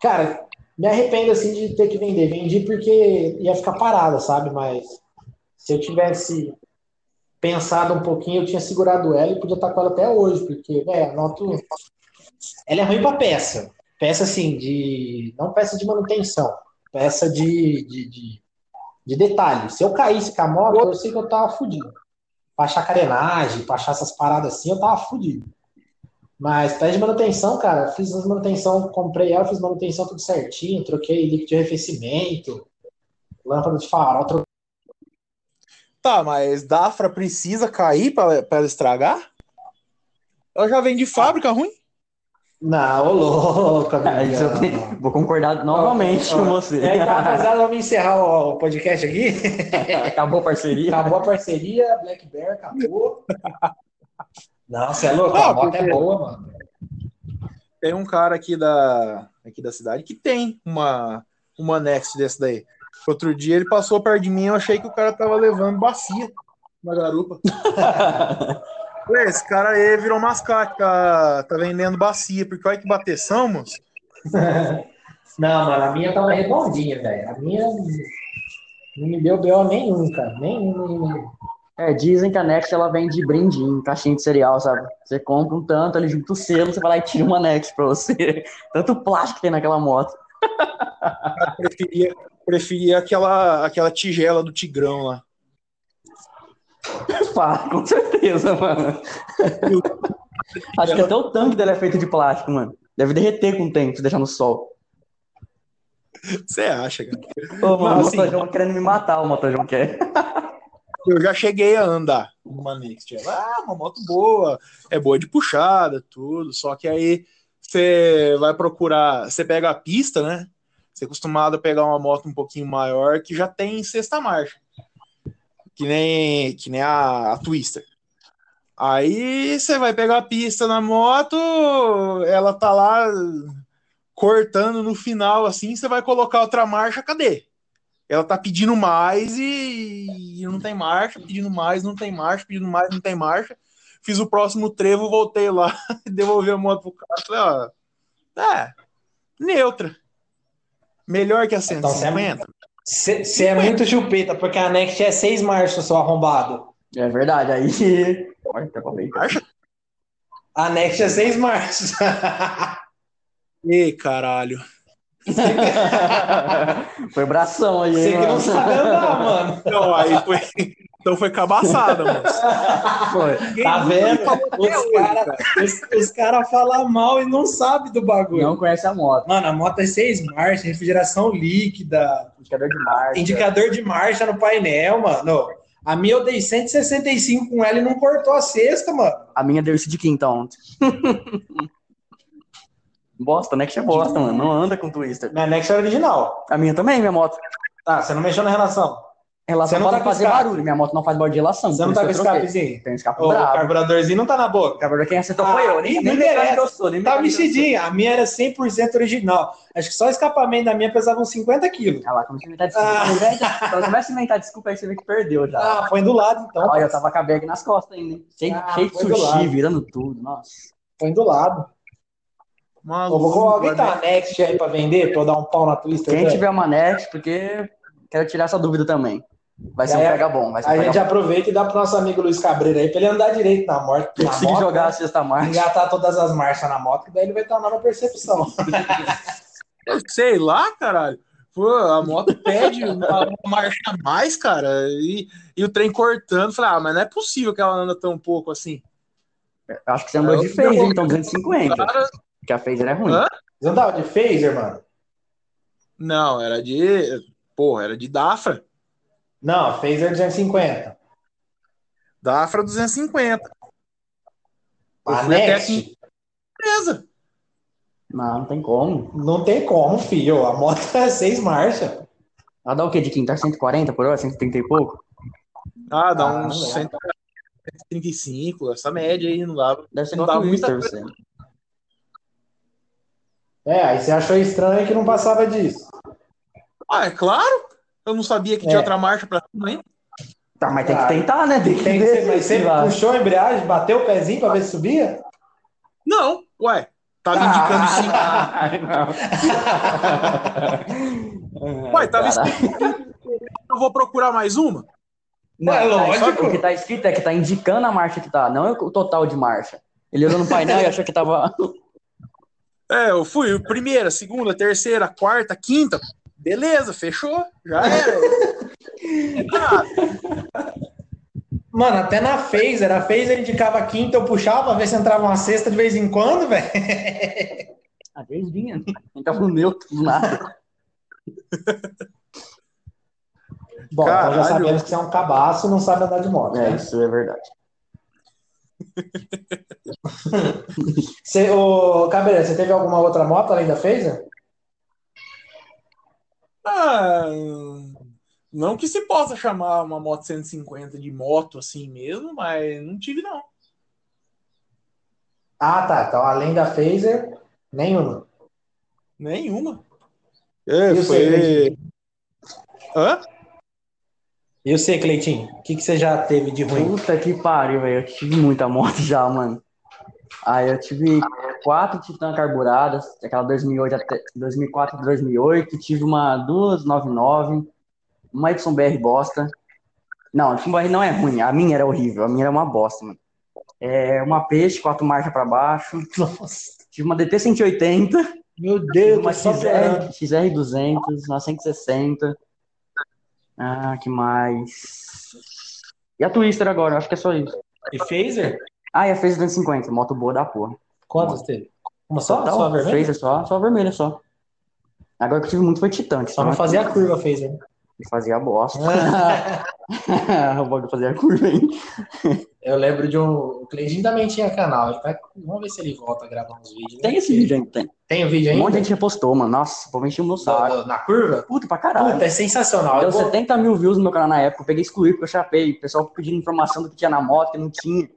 cara, me arrependo assim de ter que vender. Vendi porque ia ficar parada, sabe? Mas se eu tivesse pensado um pouquinho, eu tinha segurado ela e podia estar com ela até hoje, porque, é, a moto. Ela é ruim para peça. Peça assim, de. Não peça de manutenção, peça de, de, de, de detalhe. Se eu caísse com a moto, eu sei que eu tava fudido. Pra achar carenagem, pra achar essas paradas assim, eu tava fudido. Mas peça de manutenção, cara, fiz as manutenção, comprei ela, fiz manutenção tudo certinho, troquei líquido de arrefecimento, lâmpada de farol, troquei Tá, mas Dafra precisa cair para ela estragar? Ela já vem de fábrica ruim? Não, ô louco, Ah, isso eu tenho- Vou concordar novamente com você. É, rapaziada, vamos encerrar o o podcast aqui. Acabou a parceria. Acabou a parceria, Black Bear, acabou. Não, você é louco, Ah, a moto é boa, mano. Tem um cara aqui da, aqui da cidade que tem uma, uma Next desse daí. Outro dia ele passou perto de mim eu achei que o cara tava levando bacia na garupa. Esse cara aí virou mascate, tá, tá vendendo bacia, porque olha que bateção, moço. Não, mano, a minha tava redondinha, velho. A minha não me deu B.O. nenhum, cara. Nenhum, nenhum. É, dizem que a Next ela vem de brinde em caixinha de cereal, sabe? Você compra um tanto, ali junto o selo, você vai lá e tira uma Next pra você. Tanto plástico que tem naquela moto. Preferia, preferia aquela, aquela tigela do Tigrão lá. Pá, com certeza, mano. Acho que até o tanque dela é feito de plástico, mano. Deve derreter com o tempo, se deixar no sol. Você acha, cara? Ô, mano, Não, o assim- motojão querendo me matar, o motojão quer. Eu já cheguei a andar numa Next. Ah, uma moto boa, é boa de puxada, tudo. Só que aí você vai procurar, você pega a pista, né? Você é acostumado a pegar uma moto um pouquinho maior que já tem sexta marcha. Que nem, que nem a, a Twister. Aí você vai pegar a pista na moto, ela tá lá cortando no final, assim, você vai colocar outra marcha, cadê? ela tá pedindo mais e, e não tem marcha, pedindo mais, não tem marcha, pedindo mais, não tem marcha. Fiz o próximo trevo, voltei lá, devolvi a moto pro cara. Falei, ó, é, neutra. Melhor que a Então, você é 150. Você é muito chupeta, porque a Next é seis marchas, seu arrombado. É verdade, aí. Marcha? A Next é seis marchas. Ei, caralho. Foi bração aí, Você que não sabe andar, mano. Não, aí foi. Então foi cabaçada, mano. Foi. Tá vendo? Os caras os cara falam mal e não sabem do bagulho. Não conhece a moto. Mano, a moto é seis marchas, refrigeração líquida, Indicador de marcha. indicador de marcha no painel, mano. A minha eu dei 165 com ela e não cortou a sexta, mano. A minha deu isso de quinta ontem. bosta, né? Que é bosta, mano. Não anda com twister. Minha Next é original. A minha também, minha moto. Tá, você não mexeu na relação. Relação Você não para tá fazer escape? barulho. Minha moto não faz barulho de relação. Você não tá com escapezinho? Tem um escape O bravo. carburadorzinho não tá na boca. Carburador quem acertou Ah, foi eu. Nem, não nem interessa. mecânico eu sou. Nem Tá mexidinha. A minha era 100% original. Acho que só o escapamento da minha pesava uns 50 quilos. Ah lá, começa a inventar desculpa. Ah. Quando começa a inventar desculpa, aí você vê que perdeu já. Ah, põe do lado então. Olha, eu tava com a bag nas costas ainda, hein? Cheio, Ah, cheio de foi sushi, virando tudo. Nossa. Põe do lado. Maluco, vou alguém vai tá a Next aí pra vender, pra eu dar um pau na Twister? Quem tiver uma Next, porque quero tirar essa dúvida também. Vai ser um aí, pega bom, vai ser A pega gente bom. aproveita e dá pro nosso amigo Luiz Cabreira aí pra ele andar direito na moto. Na Consegui moto, jogar né? a sexta marcha. Engatar todas as marchas na moto, que daí ele vai estar na percepção. Sei lá, caralho. Pô, a moto pede uma, uma marcha a mais, cara, e, e o trem cortando. Falei, ah, mas não é possível que ela anda tão pouco assim. Acho que você andou Eu- de phaser, então, 250. Cara, Porque a phaser é ruim. Hã? Você não tava de phaser, mano? não, era de. Porra, era de Dafra. Não, phaser 250. Dafra 250. Eu A fui até Next. Beleza. Não, não tem como. não tem como, filho. A moto é seis marchas. Ela dá o quê de quinta? 140 por hora? 130 e pouco? Ah, dá Ah, uns não. 135, essa média aí, não dá. Deve ser Não dá a muita você. É, aí você achou estranho que não passava disso. Ah, é claro. Eu não sabia que É. tinha outra marcha pra cima, hein? Tá, mas tem que Ah, tentar, né? Tem que Tem que ver ser, mas se você puxou a embreagem, bateu o pezinho pra ver se subia? Não, ué. Tava indicando sim. Ah, Ué, tava escrito. Eu vou procurar mais uma? Não, É lógico. O que tá escrito é que tá indicando a marcha que tá, não é o total de marcha. Ele olhou no painel e achou que tava. É, eu fui primeira, segunda, terceira, quarta, quinta. Beleza, fechou. Já era. Mano, até na phaser, a phaser indicava quinta, eu puxava pra ver se entrava uma sexta de vez em quando, velho. Às vezes vinha. Então no neutro, do nada. Bom, então já sabemos que você é um cabaço e não sabe andar de moto. É, né? isso é verdade. Você, ô, Cabreira, você teve alguma outra moto além da phaser? Ah, não que se possa chamar uma moto 150 de moto assim mesmo, mas não tive, não. Ah, tá. Então, além da phaser, nenhuma. Nenhuma. É, E foi. Hã? E você, Cleitinho? O que, que você já teve de ruim? Puta que pariu, velho. Eu tive muita moto já, mano. Aí eu tive quatro Titan carburadas, aquela 2008 até 2004 2008. Tive uma 299, uma YBR bosta. Não, a YBR não é ruim, a minha era horrível, a minha era uma bosta, mano. É, uma peixe, quatro marchas pra baixo. Nossa, Tive uma DT 180, meu Deus, uma. XR, XR 200, uma 160. Ah, que mais? E a Twister agora, acho que é só isso. E phaser? Ah, e a Phaser 250, moto boa da porra. Quantas teve? Uma só? Total, só a vermelha? Só, só a vermelha só. Agora que eu tive muito foi Titan. Só não fazia a curva phaser. né? Fazia a bosta. o bagulho fazia a curva, hein? Eu lembro de um. O Cleitinho também tinha canal. Ele vai- Vamos ver se ele volta a gravar uns vídeos. né? Tem esse vídeo ainda, tem. Tem o vídeo Um ainda? monte de gente repostou, mano. Nossa, o povo encheu o meu saco. Na curva? Puta pra caralho. Puta, é sensacional. Deu Eu vou- 70 mil views no meu canal na época. Eu peguei e excluí porque eu chapei. O pessoal pedindo informação do que tinha na moto, que não tinha.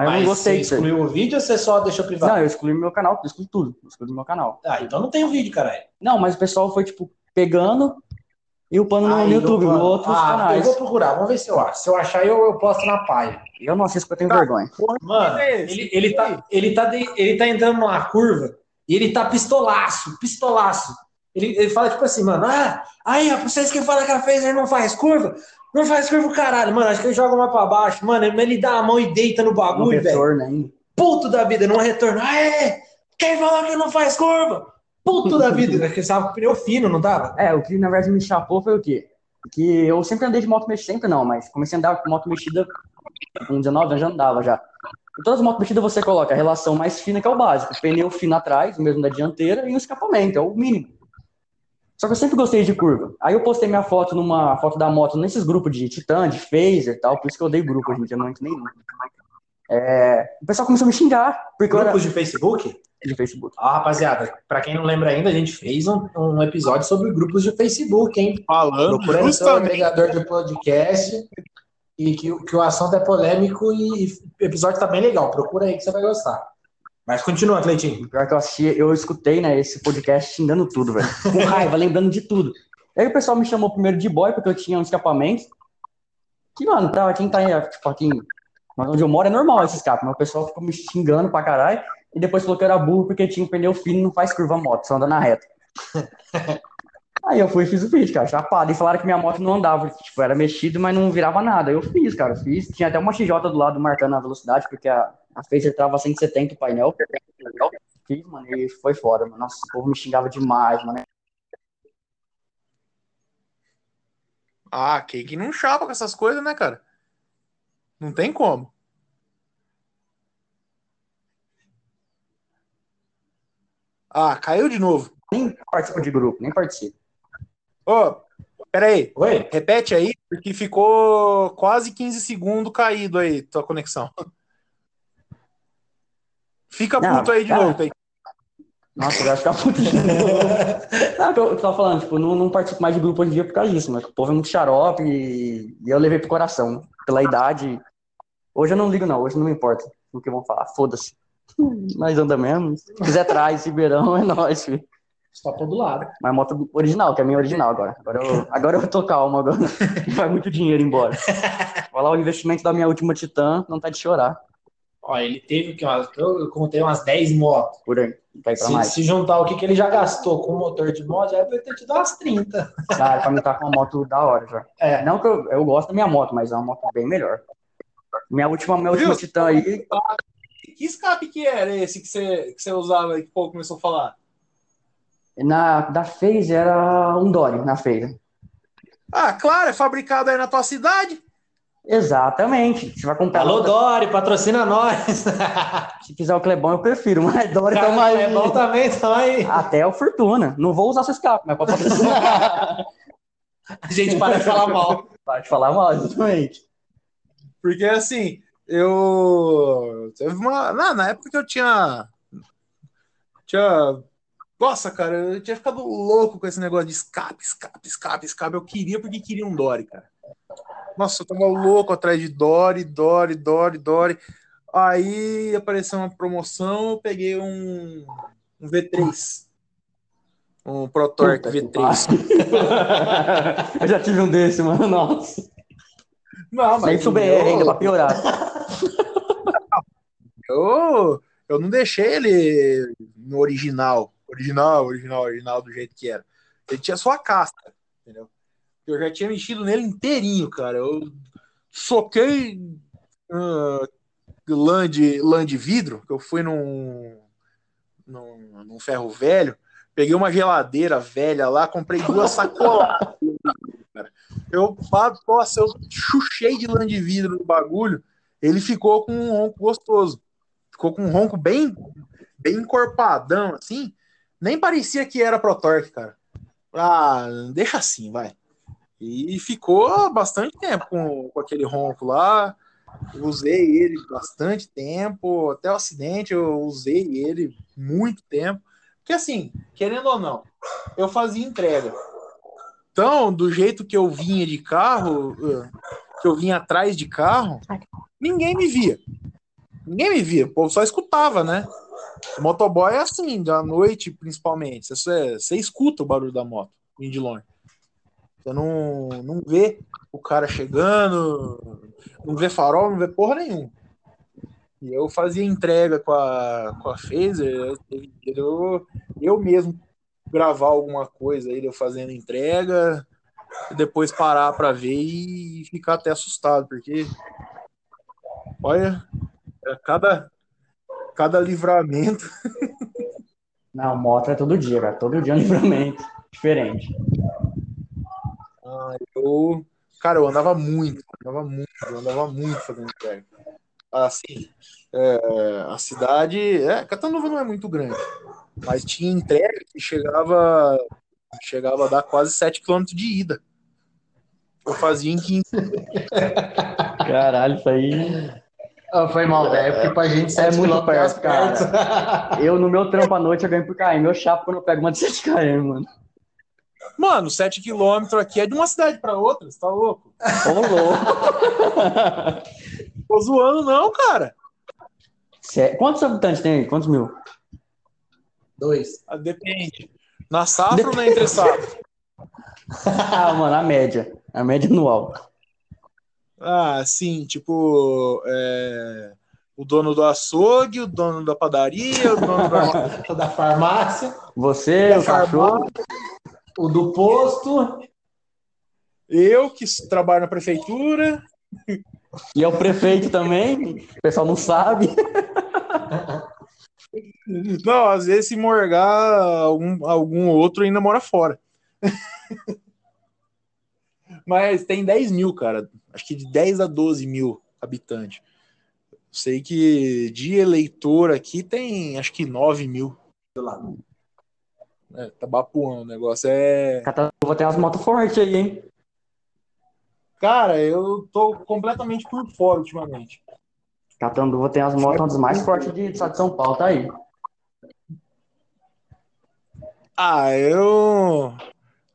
Aí eu Mas não gostei você excluiu o vídeo ou você só deixou privado? Não, eu excluí meu canal, eu excluí tudo. Eu excluí meu canal. Ah, então não tem o vídeo, caralho. Não, mas o pessoal foi, tipo, pegando e upando no Aí, YouTube, eu- no outros ah, canais. Eu vou procurar, vamos ver se eu acho. Se eu achar, eu, eu posto na página. Eu não assisto porque eu tenho Tá. vergonha. Mano, ele, ele, tá, ele, tá de- ele tá entrando numa curva e ele tá pistolaço, pistolaço. Ele, ele fala tipo assim, mano, ah, aí, ó, pra vocês que falam que a Phaser não faz curva, não faz curva o caralho, mano, acho que ele joga uma pra baixo, mano, ele, dá a mão e deita no bagulho, velho. retorno ainda. Puto da vida, não retorno. Aê, quem falou que não faz curva? Puto da vida, que estava com pneu fino, não tava? É, o que na verdade me chapou foi o quê? Que eu sempre andei de moto mexida, sempre não, mas comecei a andar com moto mexida com 19 anos, já andava já. Em todas as motos mexidas você coloca a relação mais fina, que é o básico. Pneu fino atrás, o mesmo da dianteira, e um escapamento, é o mínimo. Só que eu sempre gostei de curva. Aí eu postei minha foto numa foto da moto nesses grupos de Titan, de Phaser e tal, por isso que eu odeio grupo hoje em dia, não entro nenhum. É, o pessoal começou a me xingar, porque eu era Grupos de Facebook? de Facebook. Ah, rapaziada, pra quem não lembra ainda, a gente fez um, um episódio sobre grupos de Facebook, hein? Falando Procura no seu agregador de podcast e que, o- que o assunto é polêmico e, e o episódio tá bem legal. Procura aí que você vai gostar. Mas continua, Cleitinho. Pior que eu assisti, eu escutei, né, esse podcast xingando tudo, velho. Com raiva, lembrando de tudo. Aí o pessoal me chamou primeiro de boy, porque eu tinha um escapamento. Que, mano, tá, quem tá aí, tipo, aqui onde eu moro é normal esse escape, mas o pessoal ficou me xingando pra caralho. E depois falou que eu era burro porque tinha um pneu fino e não faz curva moto, só anda na reta. Aí eu fui e fiz o vídeo, cara, chapado. E falaram que minha moto não andava, tipo, era mexido, mas não virava nada. Eu fiz, cara, fiz. Tinha até uma XJ do lado marcando a velocidade, porque a, a Phaser tava 170 o painel. Fiz, mano, e foi foda, mano. Nossa, o povo me xingava demais, mano. Ah, quem que não chapa com essas coisas, né, cara? Não tem como. Ah, caiu de novo. Nem participo de grupo, nem participo. Ô, peraí. Oi? Repete aí, porque ficou quase 15 segundos caído aí, tua conexão. Fica Não, puto aí de cara. novo, Kaique. Nossa, eu vai ficar puto de novo. Não, que eu tava falando, tipo, não, não participo mais de grupo hoje em dia por causa disso, mas o povo é muito xarope e, e eu levei pro coração. Pela idade. Hoje eu não ligo, não, hoje não me importa o que vão falar, foda-se. Mas anda mesmo. Se quiser traz, Ribeirão, é nóis, filho. Só pra do lado. Mas moto original, que é a minha original agora. Agora eu, agora eu tô calmo, agora vai muito dinheiro embora. Vai lá, o investimento da minha última Titã não tá de chorar. Ó, ele teve que eu eu contei umas 10 motos. Por aí, vai pra Se, mais. se juntar o que, que ele já gastou com o motor de moto, já deve ter te dado umas 30. Cara, pra mim tá com uma moto da hora já. É. Não que eu, eu gosto da minha moto, mas é uma moto bem melhor. Minha última, minha última Viu? Titã aí, Que escape que era esse que você, que você usava aí que o povo começou a falar? Na, da FaZe era um Dory, na feira. Ah, claro, é fabricado aí na tua cidade. Exatamente. Você vai comprar. Alô, Dori, patrocina nós. Se quiser o Clebão, eu prefiro, mas Dory tá mais. É bom também, então aí. Até o Fortuna. Não vou usar seu escape, mas pode patrocinar. A gente para de falar mal. Pode falar mal, exatamente. Porque assim, eu. Teve uma. Na, na época que eu tinha. Tinha. Nossa, cara, eu tinha ficado louco com esse negócio de escape, escape, escape, escape. Eu queria porque queria um Dory, cara. Nossa, eu tava louco atrás de Dory, Dory, Dory, Dory. Aí apareceu uma promoção, eu peguei um, um V3. Um que V3. eu já tive um desse, mano. Nossa. Não, pro BR meu- ainda pra piorar. Eu, eu não deixei ele no original. Original, original, original do jeito que era. Ele tinha só a casca, entendeu? Eu já tinha mexido nele inteirinho, cara. Eu soquei ah, lã, de, lã de vidro, que eu fui num, num, num ferro velho, peguei uma geladeira velha lá, comprei duas sacolas. Eu, nossa, eu chuchei de lã de vidro no bagulho, ele ficou com um ronco gostoso. Ficou com um ronco bem, bem encorpadão, assim. Nem parecia que era ProTorque, cara. Ah, deixa assim, vai. E ficou bastante tempo com, com aquele ronco lá. Usei ele bastante tempo. Até o acidente eu usei ele muito tempo. Porque assim, querendo ou não, eu fazia entrega. Então, do jeito que eu vinha de carro, eh, que eu vinha atrás de carro, ninguém me via. Ninguém me via, o povo só escutava, né? Motoboy é assim, da noite principalmente. Você, você escuta o barulho da moto, vindo de longe. Você não, não vê o cara chegando, não vê farol, não vê porra nenhuma. E eu fazia entrega com a, com a Phaser, eu, eu, mesmo gravar alguma coisa aí, eu fazendo entrega, e depois parar pra ver e ficar até assustado, porque olha, cada, cada livramento. Não, moto é todo dia, cara. Todo dia é um livramento diferente. Ah, eu, cara, eu andava muito, andava muito, andava muito fazendo entrega. Assim, é, a cidade, é, Catanduva não é muito grande, mas tinha entrega que chegava, chegava a dar quase 7 km de ida. Eu fazia em 15. Caralho, isso aí. Ah, foi mal, velho. Porque pra gente É muito quilômetros perto, cara. Eu, no meu trampo à noite, eu ganho por KM. Meu chapo quando eu pego uma de 7 km, mano. Mano, 7 km aqui é de uma cidade pra outra, você tá louco? Ô, louco. Tô zoando, não, cara. Sé- Quantos habitantes tem aí? Quantos mil? Dois. Ah, Depende. Na safra ou na entre safra? Ah, mano, a média. A média anual. Ah, sim, tipo, é, o dono do açougue, o dono da padaria, o dono da... Da farmácia, Você, o cachorro. o do posto. Eu que trabalho na prefeitura. E é o prefeito também. O pessoal não sabe. Não, às vezes se morgar algum, algum outro ainda mora fora. Mas tem 10 mil, cara. Acho que de 10 a 12 mil habitantes. Sei que de eleitor aqui tem acho que 9 mil. Do lado. É, tá bapuando o negócio. É. Vou ter umas motos fortes aí, hein? Cara, eu tô completamente por fora ultimamente. Catanduva tem as motos mais fortes de, de São Paulo, tá aí. Ah, eu.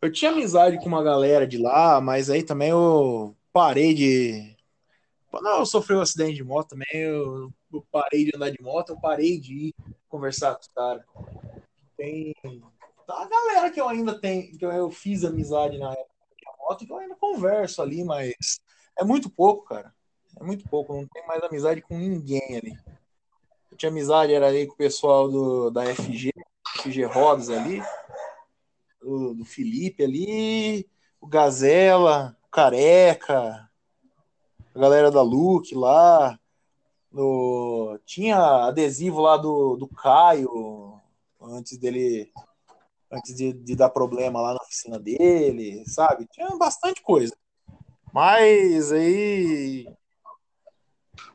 Eu tinha amizade com uma galera de lá, mas aí também eu parei de. Quando eu sofri um acidente de moto também, eu, eu parei de andar de moto, eu parei de ir conversar com os caras. Tem tá a galera que eu ainda tenho, que eu fiz amizade na época moto que eu ainda converso ali, mas é muito pouco, cara. É muito pouco, não tenho mais amizade com ninguém ali. Eu tinha amizade, era ali com o pessoal do, da FG, FG Rodas ali, do, do Felipe ali, o Gazela, Careca, a galera da Luke lá, no, tinha adesivo lá do, do Caio, antes dele antes de, de, dar problema lá na oficina dele, sabe? Tinha bastante coisa. Mas aí.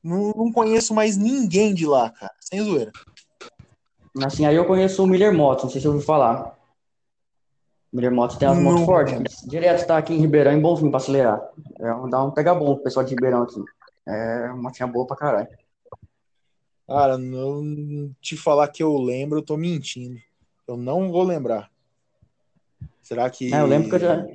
Não, não conheço mais ninguém de lá, cara. Sem zoeira. Assim, aí eu conheço o Miller Motos, não sei se você ouviu falar. O Miller Motos tem as motos fortes. Direto tá aqui em Ribeirão, em Bonfim, pra acelerar. É, dá um pega bom pro pessoal de Ribeirão aqui. É uma motinha boa pra caralho. Cara, não te falar que eu lembro, eu tô mentindo. Eu não vou lembrar. Será que. É, eu lembro que eu já.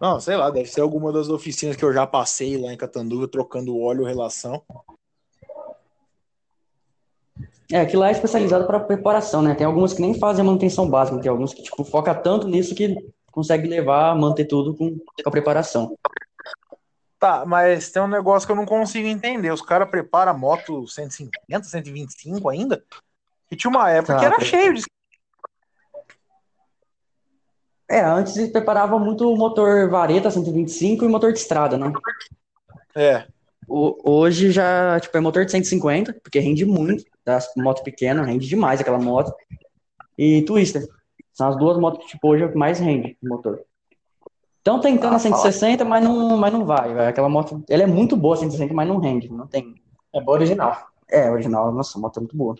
Não, sei lá, deve ser alguma das oficinas que eu já passei lá em Catanduva, trocando óleo relação. É, aquilo lá é especializado para preparação, né? Tem algumas que nem fazem a manutenção básica, tem alguns que, tipo, foca tanto nisso que consegue levar, manter tudo com, com a preparação. Tá, mas tem um negócio que eu não consigo entender. Os caras preparam moto 150, 125 ainda? E tinha uma época tá, que era cheio de. É, antes preparava muito o motor vareta 125 e motor de estrada, né? É. Hoje já, tipo, é motor de 150, porque rende muito, tá? Moto pequena, rende demais aquela moto. E Twister. São as duas motos que, tipo, hoje é o que mais rende o motor. Estão tentando ah, a 160, mas não, mas não vai, vai. Aquela moto, ela é muito boa, 160, mas não rende, não tem. É boa original. É, original, nossa, a moto é muito boa.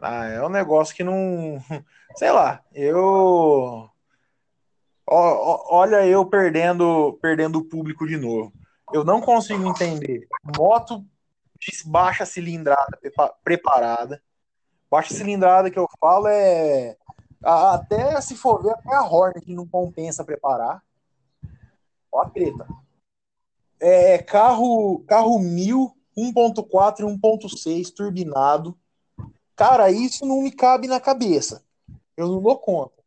Ah, é um negócio que não. Sei lá, eu. Olha, eu perdendo, perdendo o público de novo. Eu não consigo entender. Moto de baixa cilindrada preparada. Baixa cilindrada que eu falo é. Até se for ver, até a Hornet não compensa preparar. Ó a treta. É carro, carro 1000, 1.4 e 1.6 turbinado Cara, isso não me cabe na cabeça. Eu não dou conta.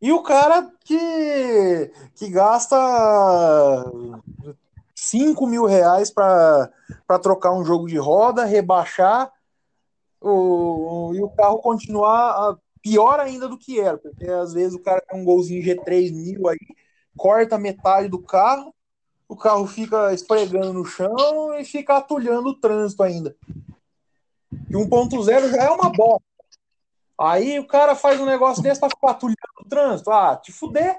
E o cara que, que gasta 5 mil reais para trocar um jogo de roda, rebaixar o, e o carro continuar pior ainda do que era, porque às vezes o cara tem um golzinho G3 mil aí, corta metade do carro, o carro fica esfregando no chão e fica atulhando o trânsito ainda. E 1.0 já é uma bosta. Aí o cara faz um negócio desse pra ficar atulhando o trânsito. Ah, te fuder.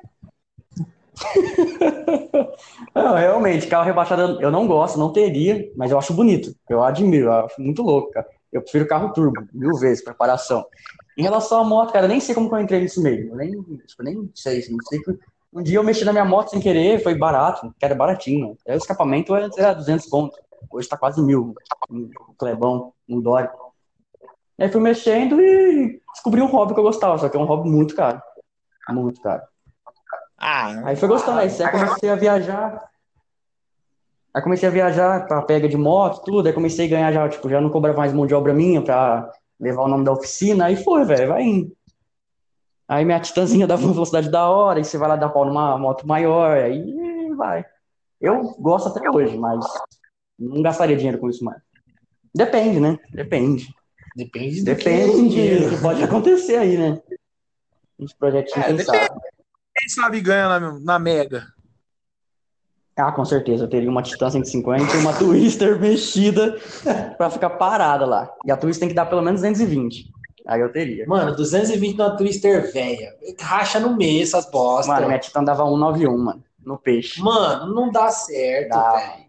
não, realmente, carro rebaixado eu não gosto, não teria, mas eu acho bonito. Eu admiro, eu acho muito louco, cara. Eu prefiro carro turbo, mil vezes, preparação. Em relação à moto, cara, nem sei como que eu entrei nisso meio. Eu nem, tipo, nem sei, não sei. Um dia eu mexi na minha moto sem querer, foi barato, que era baratinho. Aí o escapamento era 200 pontos. Hoje tá quase mil. Um Clebão, um Dória. Aí fui mexendo e descobri um hobby que eu gostava, só que é um hobby muito caro. Muito caro. Ah, aí foi gostando, aí comecei a viajar. Aí comecei a viajar pra pega de moto, tudo. Aí comecei a ganhar já, tipo, já não cobrava mais mão de obra minha pra levar o nome da oficina. Aí foi, velho, vai indo. Aí minha titãzinha dava uma velocidade da hora, e você vai lá dar pau numa moto maior, aí vai. Eu gosto até hoje, mas não gastaria dinheiro com isso mais. Depende, né? Depende. Depende. Depende do que pode acontecer aí, né? Uns projetinhos, é, quem sabe. Quem sabe ganha na, na Mega. Ah, com certeza. Eu teria uma Titan 150 e uma Twister mexida pra ficar parada lá. E a Twister tem que dar pelo menos 220. Aí eu teria. Mano, 220 na Twister velha. Racha no meio essas bosta. Mano, minha Titan dava 191, mano, no peixe. Mano, não dá certo, Dá.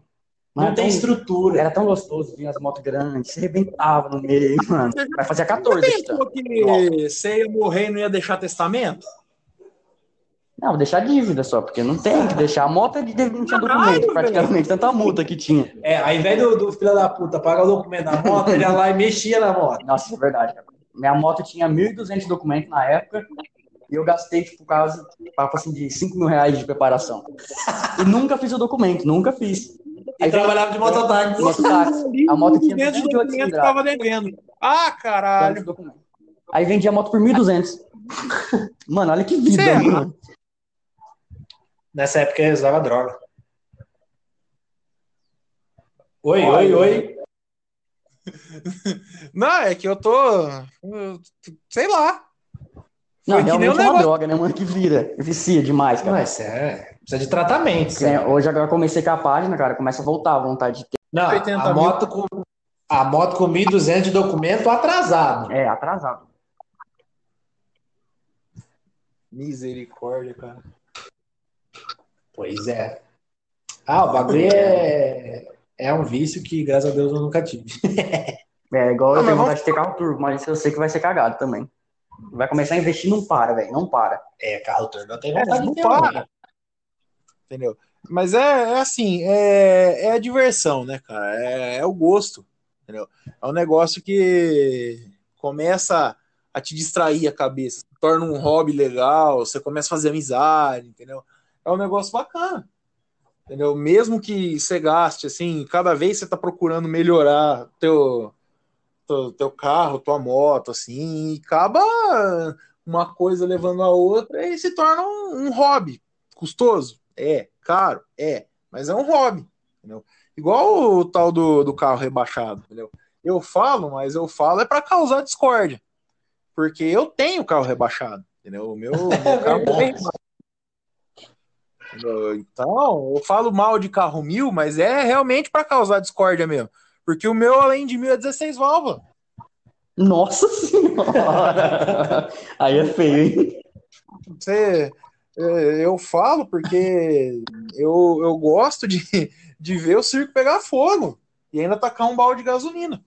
Não tem tão- estrutura. Era tão gostoso, vinha as motos grandes, você arrebentava no meio, mano. Vai fazer 14 Titan. Pensou que você ia morrer e não ia deixar testamento? Não, vou deixar dívida só, porque não tem que deixar. A moto é de não tinha documento, praticamente, tanta multa que tinha. É, ao invés do, do filho da puta pagar o documento da moto, ele ia lá e mexia na moto. Nossa, é verdade, cara. Minha moto tinha 1.200 documentos na época e eu gastei, tipo, quase, papo assim, de 5 mil reais de preparação. E nunca fiz o documento, nunca fiz. E trabalhava de mototáxi. Mototáxi. A moto tinha 200 208 documentos cilindradas. tava devendo. Ah, caralho. Aí vendia a moto por 1.200. Mano, olha que vida, Certo. mano. Nessa época eu usava droga. Oi, oi, oi. Não, é que eu tô. eu- Sei lá. Não, Foi que nem realmente é uma negócio. droga, né, mano? Que vira. Vicia demais, cara. Mas é, precisa de tratamento. É, hoje agora comecei com a página, cara, começa a voltar a vontade de ter. Não, 80 a moto com a moto com 1.200 de documento atrasado. É, atrasado. Misericórdia, cara. Pois é. Ah, o bagulho é é um vício que graças a Deus eu nunca tive. É, igual eu tenho vamos- vontade de ter carro turbo, mas eu sei que vai ser cagado também. Vai começar a investir, não para, velho, não para. É, carro turbo eu tenho É, vontade não de ter. para. Entendeu? Mas é, é assim, é, é a diversão, né, cara? É, é o gosto, entendeu? É um negócio que começa a te distrair a cabeça, torna um hobby legal, você começa a fazer amizade, entendeu? É um negócio bacana, entendeu? Mesmo que você gaste, assim, cada vez você tá procurando melhorar teu, teu, teu carro, tua moto, assim, e acaba uma coisa levando a outra e se torna um, um hobby. Custoso? É. Caro? É. Mas é um hobby. Entendeu? Igual o tal do, do carro rebaixado. Entendeu? Eu falo, mas eu falo é para causar discórdia. Porque eu tenho carro rebaixado. Entendeu? O meu, meu carro é bem Entendeu? Então, eu falo mal de carro mil, mas é realmente para causar discórdia mesmo. Porque o meu, além de mil, é 16 válvulas. Nossa senhora! Aí é feio, hein? Você, é, eu falo porque eu, eu gosto de, de ver o circo pegar fogo e ainda tacar um balde de gasolina.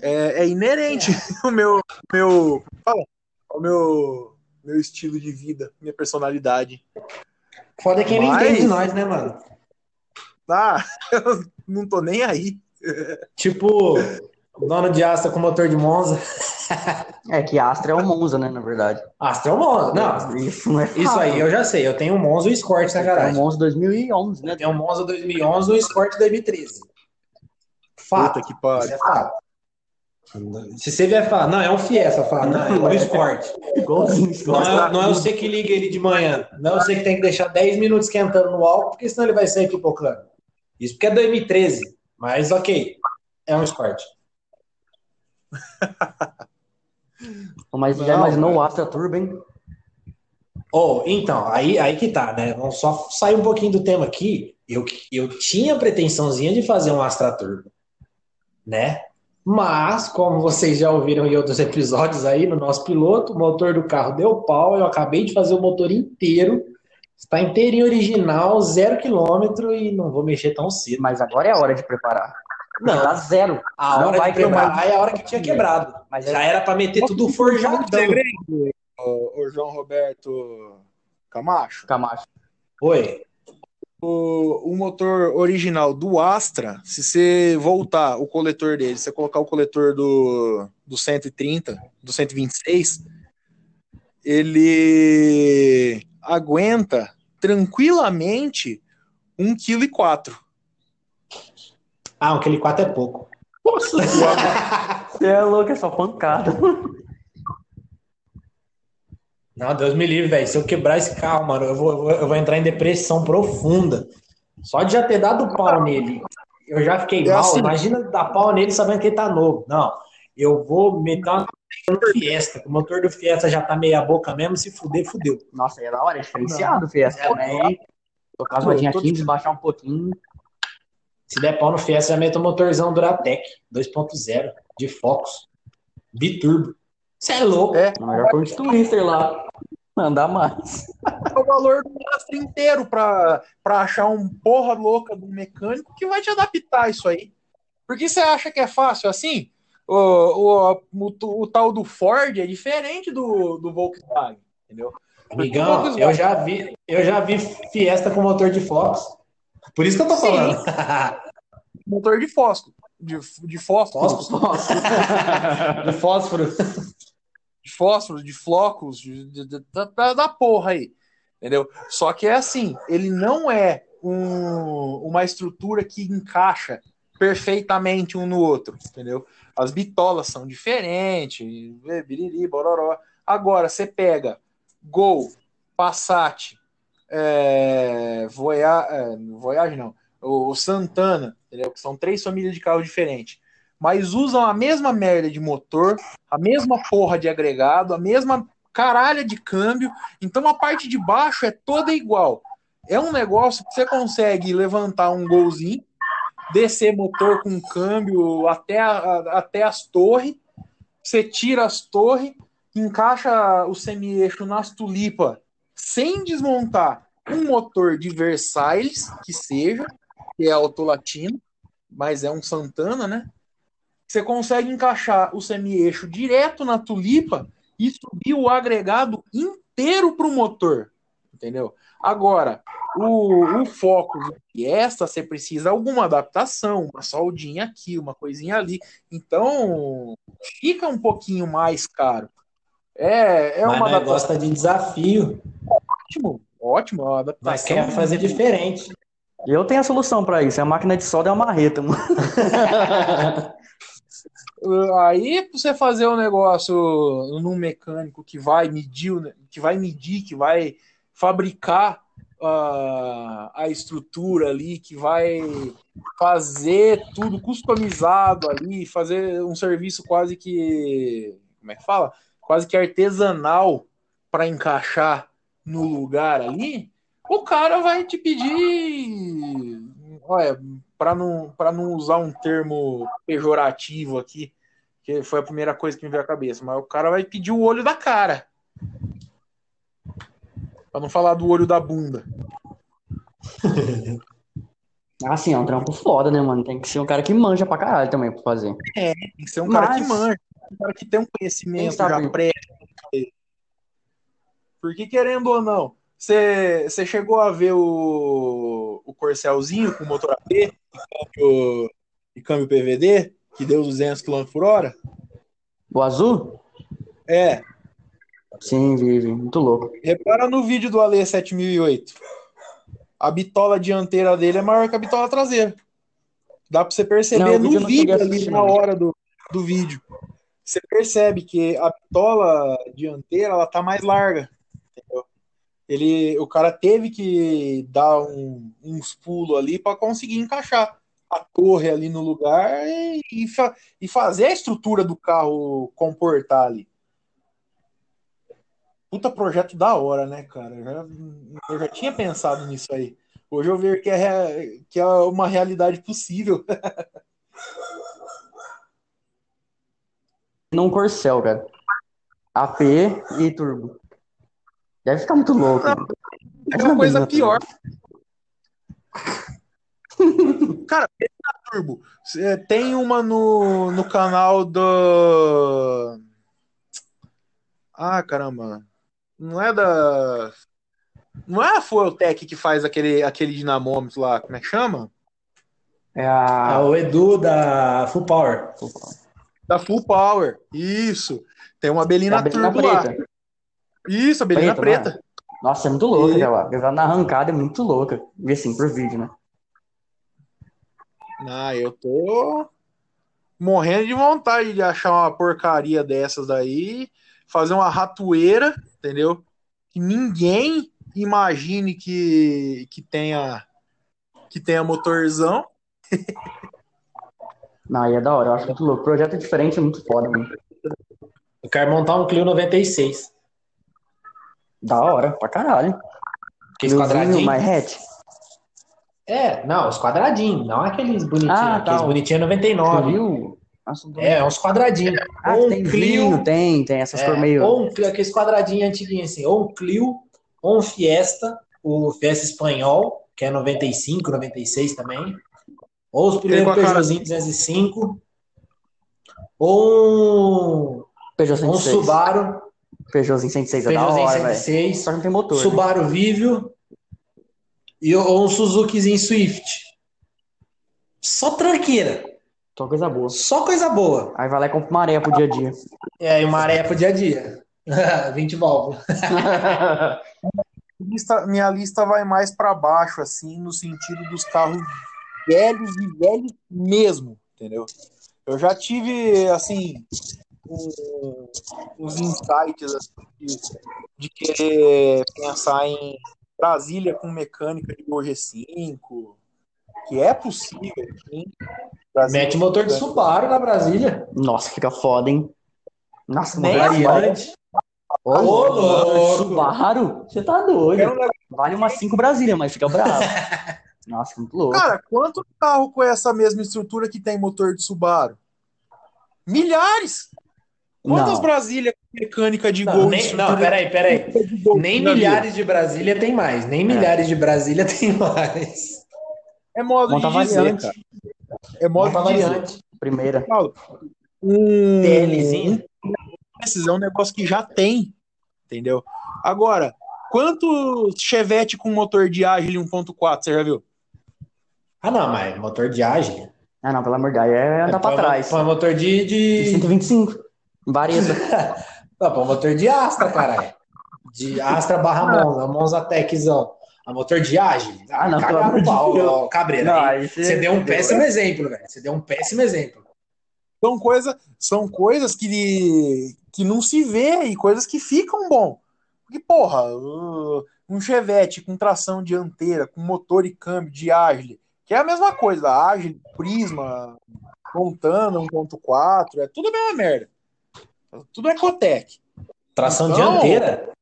É, é inerente o meu, meu, fala, o meu, meu estilo de vida, minha personalidade. Foda é quem não Mas- entende nós, né, mano? Ah, eu não tô nem aí. Tipo, dono de Astra com motor de Monza. É que Astra é o Monza, né, na verdade. Astra é um Monza. Não, Isso não é isso aí eu já sei. Eu tenho um Monza e um Escort na É o garagem. Monza 2011, né? Eu tenho um Monza 2011 e um Escort 2013. Fato. Puta que pariu. É fato. Se você vier falar, não, é um Fiesta, fala, não, é um Escort. Não é, não é você que liga ele de manhã. Não é você que tem que deixar 10 minutos esquentando no álcool, porque senão ele vai sair pipocando. Isso porque é 2013. Mas ok, é um Escort. Mas já Não, imaginou cara. o Astra Turbo, hein? Oh, então, aí, aí que tá, né? Vamos só sair um pouquinho do tema aqui. Eu, eu tinha pretensãozinha de fazer um Astra Turbo, né? Mas, como vocês já ouviram em outros episódios aí no nosso piloto, o motor do carro deu pau. Eu acabei de fazer o motor inteiro. Está inteirinho original, zero quilômetro e não vou mexer tão cedo. Mas agora é a hora de preparar. Não, Tá zero. a Não hora vai de preparar queimar. é a hora que tinha quebrado. Mas Já é... era para meter tudo forjado. o, o João Roberto Camacho. Camacho. Oi. O, o motor original do Astra, se você voltar o coletor dele, se você colocar o coletor do, do 130, do 126, ele aguenta tranquilamente 1,4 kg. Ah, aquele 4 é pouco. Nossa Você é louco, é só pancada. Não, Deus me livre, velho. Se eu quebrar esse carro, mano, eu vou, eu vou, eu vou entrar em depressão profunda. Só de já ter dado pau nele, eu já fiquei É mal. assim. Imagina dar pau nele sabendo que ele tá novo. Não, eu vou meter uma no Fiesta. O motor do Fiesta já tá meia boca mesmo. Se fuder, fudeu. Nossa, é da hora, é diferenciado, Fiesta É, também. Tocar as rodinhas tô 15, baixar um pouquinho. Se der pau no Fiesta, já meto o motorzão Duratec 2.0 de Focus. Biturbo. Você é louco. É. Melhor pôr um twister lá. Mandar mais. É o valor do astro inteiro pra, pra achar um porra louca do mecânico que vai te adaptar isso aí. Porque você acha que é fácil assim? O, o, o, o tal do Ford é diferente do, do Volkswagen, entendeu? Amigão, eu já vi, eu já vi Fiesta com motor de Fox. Por isso que eu tô Sim. falando. Motor de fósforo. De, de fósforo. de fósforo. de fósforo, de flocos, de, de- de- da, da porra aí. Entendeu? Só que é assim, ele não é um- uma estrutura que encaixa perfeitamente um no outro, entendeu? As bitolas são diferentes, biriri, bororó. Agora, você pega Gol, Passat, é, Voya- é, Voyage não, o Santana, entendeu? Que são três famílias de carros diferentes. Mas usam a mesma merda de motor, a mesma porra de agregado, a mesma caralha de câmbio. Então a parte de baixo é toda igual. É um negócio que você consegue levantar um golzinho, descer motor com câmbio até, a- até as torres. Você tira as torres, encaixa o semi-eixo nas tulipas sem desmontar um motor de Versailles, que seja, que é autolatino, mas é um Santana, né? Você consegue encaixar o semi-eixo direto na tulipa e subir o agregado inteiro para o motor, entendeu? Agora, o, o Focus e esta, você precisa alguma adaptação, uma soldinha aqui, uma coisinha ali. Então, fica um pouquinho mais caro. É, é Mas uma adaptação gosta de desafio. ótimo, ótimo, é uma adaptação. Mas quer fazer diferente. Eu tenho a solução pra isso. A máquina de solda é uma marreta, mano. Aí, você fazer o negócio num mecânico que vai medir, que vai medir, que vai fabricar ah, a estrutura ali, que vai fazer tudo customizado ali, fazer um serviço quase que, como é que fala? Quase que artesanal para encaixar no lugar ali, o cara vai te pedir, olha, para não, para não usar um termo pejorativo aqui, que foi a primeira coisa que me veio à cabeça, mas o cara vai pedir o olho da cara. Pra não falar do olho da bunda. Assim, é um trampo foda, né, mano? Tem que ser um cara que manja pra caralho também pra fazer. Tem que ser um cara Mas- que manja, um cara que tem um conhecimento já prévio. Porque, querendo ou não, você chegou a ver o, o Corcelzinho com motor AP e câmbio, e câmbio PVD, que deu 200 km por hora? O azul? É, Sim, vive. Muito louco. Repara no vídeo do Ale 7008. A bitola dianteira dele é maior que a bitola traseira. Dá pra você perceber Não, vídeo no vídeo a ali na hora do, do vídeo. Você percebe que a bitola dianteira ela tá mais larga. Ele, o cara teve que dar um- uns pulos ali para conseguir encaixar a torre ali no lugar e, e fa- e fazer a estrutura do carro comportar ali. Puta projeto da hora, né, cara? Eu já, eu já tinha pensado nisso aí. Hoje eu vejo que é, que é uma realidade possível. Não Corcel, cara. AP e turbo. Deve ficar muito louco. É uma coisa pior. Cara, Turbo. Tem uma no, no canal do. Ah, caramba. Não é da. Não é a Fueltech que faz aquele, aquele dinamômetro lá, como é que chama? É Ah, a. o Edu da Full Power. Da Full Power. Isso. Tem uma Belina Belina Turbo lá. Preta. Isso, a Belina Preta, preta. né? Nossa, é muito louca E- aquela. Aquela na arrancada é muito louca. E assim, por vídeo, né? Ah, eu tô morrendo de vontade de achar uma porcaria dessas daí, fazer uma ratoeira, entendeu? Que ninguém imagine que, que tenha que tenha motorzão. Não, aí é da hora, eu acho muito louco. Projeto diferente é muito foda, mano. Eu quero montar um Clio 96. Da hora, pra caralho. Aqueles quadradinhos. mais hatch. É, não, os quadradinhos, não aqueles bonitinhos. Ah, tá. aqueles bonitinhos é Você 99. viu? Nossa, do- É, uns quadradinhos. Ah, ou um tem Clio, vinho, tem, tem essas é, cor meio. ou um Clio, aqueles quadradinhos antiguinhos assim, ou um Clio, ou um Fiesta, o Fiesta espanhol, que é 95, 96 também. Ou os primeiros Peugeotzinho 205. Ou um, Peugeot ou um 106. Subaru, Peugeotzinho 106 é da hora, velho. 106. Só que não tem motor. né? Subaru Vivio e ou um Suzukizinho Swift. Só tranqueira, Só coisa boa. só coisa boa. Aí vai lá e compra uma areia pro dia a dia. É, e uma areia pro dia a dia. 20 válvulas. Lista- minha lista vai mais para baixo, assim, no sentido dos carros velhos e velhos mesmo, entendeu? Eu já tive, assim, um- uns insights assim, de, de querer pensar em Brasília com mecânica de Gol G5, que é possível, sim. Brasília Mete motor de Subaru na Brasília. Nossa, fica foda, hein? Nossa, Nem. Variante. Ô, louco. Subaru? Você tá um doido. Vale umas 5 Brasília, mas fica bravo. Nossa, muito louco. Cara, quanto carro com essa mesma estrutura que tem motor de Subaru? Milhares! Quantas Não. Brasília com mecânica de Não, Gol? nem, não, peraí, peraí. Nem milhares de Brasília tem mais. Nem milhares de Brasília tem mais. É modo Monta de dizer, variante. cara. É modo Monta de dizer. variante. Primeira. Paulo, Um TLzinho. Esses é um negócio que já tem, entendeu? Agora, quanto Chevette com motor de Agile 1.4, você já viu? Ah, não, mas motor de ágil. Ah, não, pelo amor de Deus. É andar pra Põe- trás. Põe motor de. De de... 125. Vareta. Não, põe motor de Astra, caralho. De Astra barra Monza, Monza Techzão. A motor de ágil. Ah, não, pelo Cagar amor no de pau, ó, Cabreira. Não, aí você- Você deu um péssimo exemplo, velho. Você deu um péssimo exemplo. São, coisa, são coisas que, que não se vê e coisas que ficam bom. Porque, porra, uh, um Chevette com tração dianteira, com motor e câmbio de Agile, que é a mesma coisa, Agile, Prisma, Montana 1.4, é tudo a mesma merda. Tudo é Cotec. Tração Então- dianteira.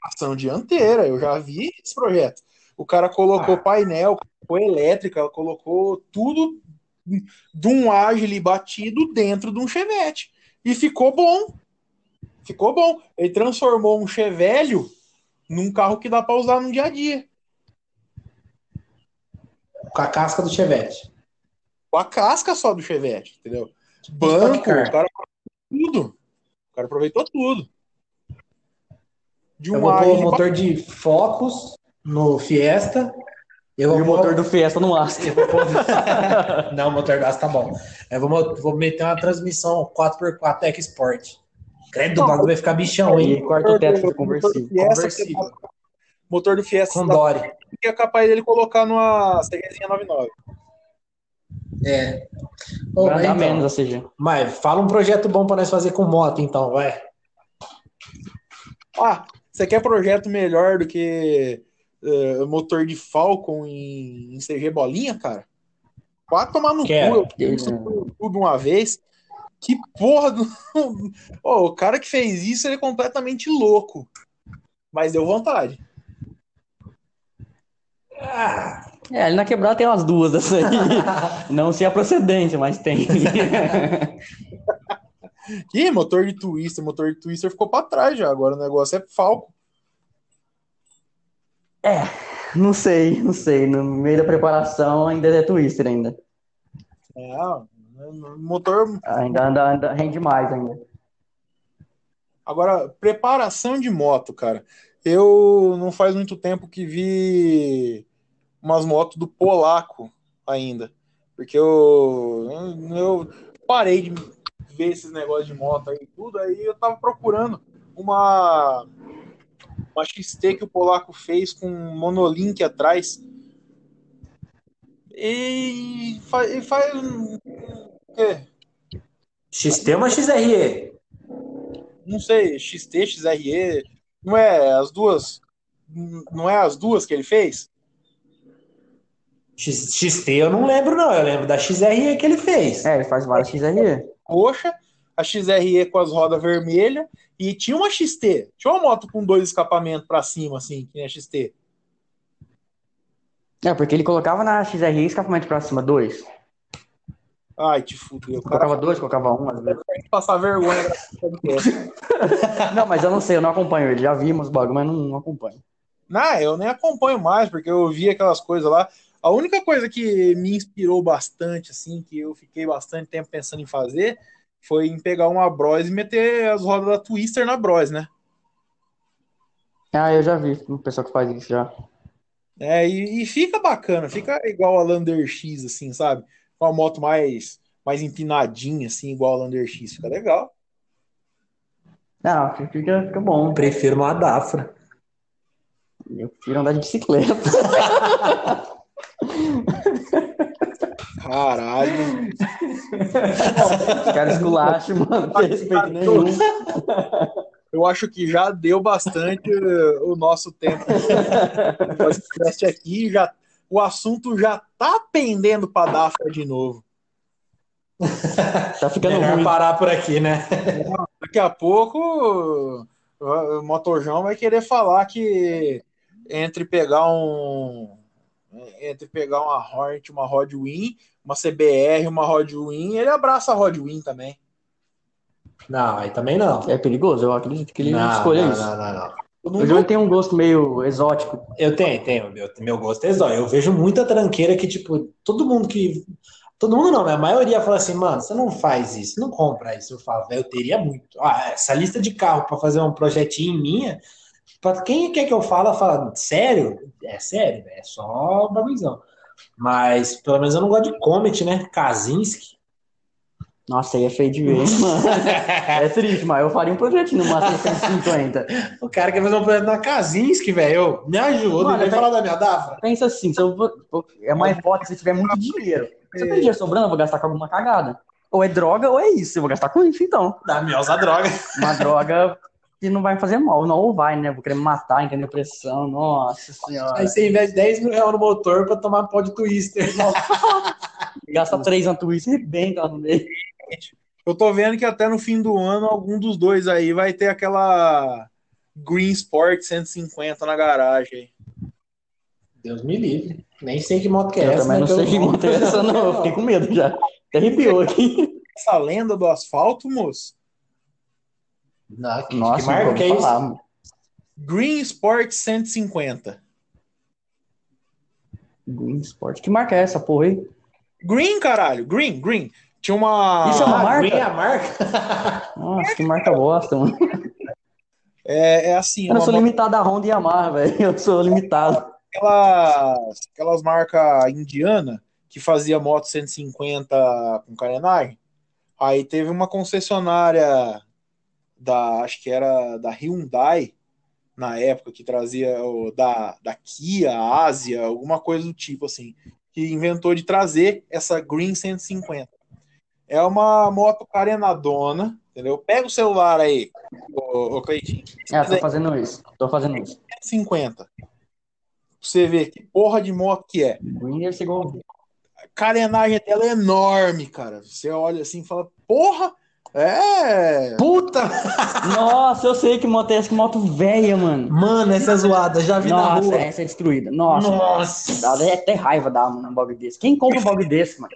Tração dianteira, eu já vi esse projeto. O cara colocou Ah. painel, colocou elétrica, colocou tudo de um Agile batido dentro de um Chevette. E ficou bom. Ficou bom. Ele transformou um Chevelho num carro que dá para usar no dia a dia. Com a casca do Chevette. Com a casca só do Chevette, entendeu? Banco, o cara tudo. O cara aproveitou tudo. De Eu um vou pôr o motor de Focus no Fiesta. Eu E vou o pôr- motor do Fiesta no Astra. eu pôr- Não, o motor gás tá bom. Eu vou, vou meter uma transmissão 4x4 Tech Sport. Credo, o bagulho vai ficar bichão, E hein? quarto o teto motor do conversível. Motor do Fiesta Com dá Dory. que é capaz dele colocar numa CGzinha 99. É. Mas andar então, menos a CG. Mas fala um projeto bom pra nós fazer com moto, então, vai. Ah, você quer projeto melhor do que eh, motor de Falcon em, em CG bolinha, cara? Pode tomar no Quero. cu, eu fiz isso no YouTube uma vez. Que porra do. Ô, o cara que fez isso ele é completamente louco. Mas deu vontade. Ah, É, ali na quebrada tem umas duas dessa aí. Não sei a procedência, mas tem. Ih, motor de Twister, motor de Twister ficou pra trás já. Agora o negócio é Falcon. Não sei, não sei. No meio da preparação ainda é Twister ainda. É, motor Ainda anda, anda, rende mais ainda. Agora, preparação de moto, cara. Eu não faz muito tempo que vi umas motos do Polaco ainda. Porque eu, eu parei de ver esses negócios de moto aí e tudo. Aí eu tava procurando uma, uma XT que o Polaco fez com um monolink atrás. E faz, e faz um- o quê? XT ou uma XRE? não sei, XT, XRE, não é as duas, não é as duas que ele fez? X- XT eu não lembro, não. Eu lembro da XRE que ele fez. É, ele faz várias XRE. Roxa, a XRE com as rodas vermelhas e tinha uma XT, tinha uma moto com dois escapamentos pra cima, assim, que nem a XT. É, porque ele colocava na XRE escapamento pra cima, dois. Ai, te fudeu. Cara Colocava dois, colocava um, às vezes. passar vergonha. Não, mas eu não sei, eu não acompanho ele. Já vimos bagulho, mas não, não acompanho. Não, eu nem acompanho mais, porque eu vi aquelas coisas lá. A única coisa que me inspirou bastante, assim, que eu fiquei bastante tempo pensando em fazer, foi em pegar uma Bros e meter as rodas da Twister na Bros, né? Ah, eu já vi o pessoal que faz isso já. É, e, e fica bacana, fica igual a Lander X, assim, sabe? Com a moto mais, mais empinadinha, assim, igual a Lander X. Fica legal. Não, fica, fica bom. Prefiro uma Dafra. Eu prefiro andar de bicicleta. Caralho. Os caras esculacham, mano. Não respeito nenhum. Eu acho que já deu bastante eh, o nosso tempo podcast aqui. Já, o assunto já tá pendendo para Dafra de novo. Tá ficando Melhor ruim. parar por aqui, né? Daqui a pouco o o Motojão vai querer falar que entre pegar um entre pegar uma Hornet, uma Rod Win, uma CBR, uma Rod Win, ele abraça a Rod Win também. Não, aí também não. É perigoso, eu acredito que ele Não, escolha não, isso. não, não, não. O tem um gosto meio exótico. Eu tenho, tenho. Meu, meu gosto é exótico. Eu vejo muita tranqueira que, tipo, todo mundo que. Todo mundo não, mas a maioria fala assim, mano, você não faz isso, não compra isso. Eu falo, velho, eu teria muito. Ah, essa lista de carro pra fazer um projetinho minha, pra quem quer que eu fale, fala, sério? É sério, é só bagulhozão. Mas pelo menos eu não gosto de Comet, né? Kaczynski. Nossa, aí é feio de ver, mano. É triste, mas eu faria um projetinho no máximo 150. O cara quer fazer um projeto na Kaczynski, velho. Me ajuda, Mano, vai eu falar da minha Dafra. Pensa assim, se eu vou, é mais foda se tiver muito dinheiro. Se eu tenho dinheiro sobrando, eu vou gastar com alguma cagada. Ou é droga ou é isso. Eu vou gastar com isso, então. Da minha usa droga. Uma droga que não vai me fazer mal. Não, ou vai, né? Vou querer me matar, entender depressão. Nossa senhora. Aí você investe 10 mil reais no motor pra tomar pó de twister. Gasta três na Twitch e rebenta no meio. Eu tô vendo que até no fim do ano algum dos dois aí vai ter aquela Green Sport 150 na garagem. Deus me livre. Nem sei que moto que é Eu essa. também não né, sei pelo que nome. monta essa, não. Eu fiquei com medo já. Até arrepiou aqui. Essa lenda do asfalto, moço. Não, que, Nossa, que marca é isso? Green Sport 150. Green Sport. Que marca é essa, porra aí? Green, caralho. Green, green. Tinha uma. Isso é uma Ah, marca? Green é a marca? Nossa, que marca bosta, mano. É, é assim, Eu não uma sou limitado a Honda e Yamaha, velho. Eu sou limitado. aquelas, aquelas marcas indiana que fazia moto 150 com carenagem. Aí teve uma concessionária da, acho que era da Hyundai na época que trazia o, da, da Kia, Ásia, alguma coisa do tipo assim, que inventou de trazer essa Green 150. É uma moto carenadona, entendeu? Pega o celular aí, ô, ô Cleitinho. É, tô fazendo isso. Tô fazendo isso. 150. Pra você ver que porra de moto que é. Green igual. A carenagem dela é enorme, cara. Você olha assim e fala, porra, é. Puta! Nossa, eu sei que moto é essa, que moto velha, mano. Mano, essa é zoada. Já vi na Nossa, rua. essa é destruída. Nossa. Nossa. Dá até raiva dar um bagulho desse. Quem compra um bagulho desse, mano?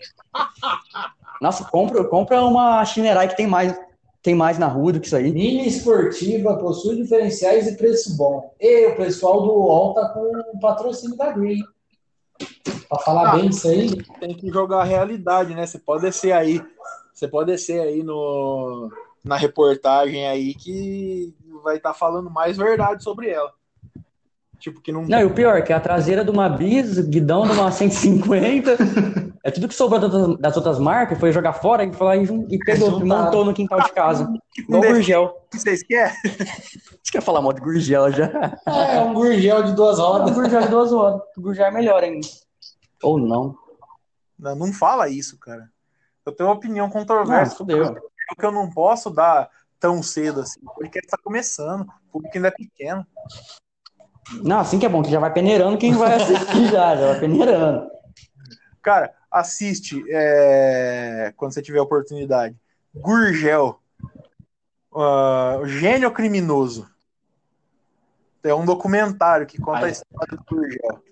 Nossa, compra, compra uma Shinerai que tem mais, tem mais na rua do que isso aí. Mini esportiva possui diferenciais e preço bom. E o pessoal do UOL tá com o patrocínio da Green. Pra falar Ah. bem isso aí, Tem que jogar a realidade, né? Você pode descer aí. Você pode descer aí no, na reportagem aí que vai estar falando mais verdade sobre ela. Tipo, que não. Não, e o pior, que é a traseira de uma Bis, o guidão de uma 150. É tudo que sobrou das- outras marcas, foi jogar fora e, foi lá e, pegou, e montou no quintal de casa. Igual o deixa Gurgel. que vocês querem? Você quer falar mal de Gurgel já? é um gurgel de duas O rodas. Gurgel é duas horas. O Gurgel é melhor ainda. Ou não. Não, não fala isso, cara. Eu tenho uma opinião controversa. fudeu. que eu não posso dar tão cedo assim. O podcast tá começando. O público ainda é pequeno. Não, assim que é bom, que já vai peneirando quem vai assistir já, já vai peneirando. Cara, assiste é, quando você tiver oportunidade. Gurgel. Ah, Gênio Criminoso. É um documentário que conta a Aí. história do Gurgel.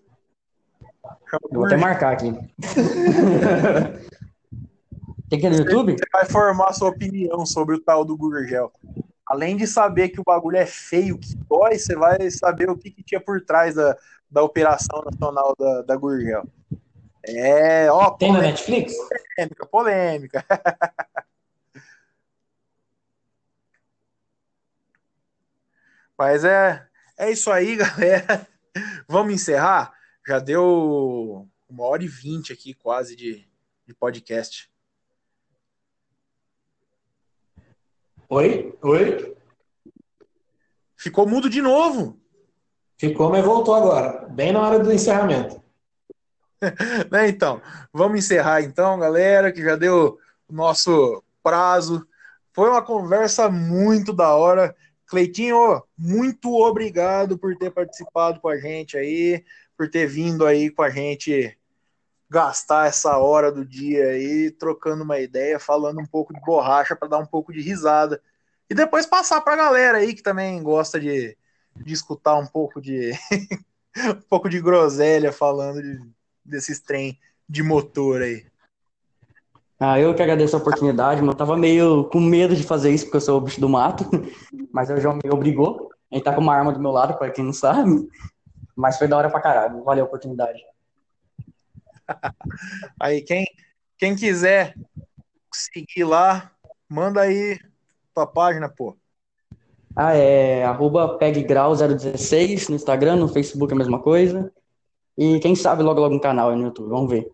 Chama Eu vou até marcar aqui. Tem que ir no YouTube? Você vai formar sua opinião sobre o tal do Gurgel. Além de saber que o bagulho é feio, que dói, você vai saber o que, que tinha por trás da, da operação nacional da, da Gurgel. É, ó. Tem na Netflix? Polêmica, polêmica. Mas é, é isso aí, galera. Vamos encerrar? Já deu uma hora e vinte aqui, quase, de, de podcast. Oi? Oi? Ficou mudo de novo. Ficou, mas voltou agora. Bem na hora do encerramento. né, então, vamos encerrar então, galera, que já deu o nosso prazo. Foi uma conversa muito da hora. Cleitinho, muito obrigado por ter participado com a gente aí, por ter vindo aí com a gente gastar essa hora do dia aí, trocando uma ideia, falando um pouco de borracha para dar um pouco de risada. E depois passar para a galera aí que também gosta de, de escutar um pouco de um pouco de groselha falando de, desses trem de motor aí. Ah, eu que agradeço a oportunidade, mas eu tava meio com medo de fazer isso, porque eu sou o bicho do mato, mas o João me obrigou. A gente tá com uma arma do meu lado, para quem não sabe. Mas foi da hora pra caralho, valeu a oportunidade. Aí, quem, quem quiser seguir lá, manda aí tua página, pô. Ah, é arroba peggrau016 no Instagram, no Facebook é a mesma coisa. E quem sabe logo logo um canal aí no YouTube, vamos ver.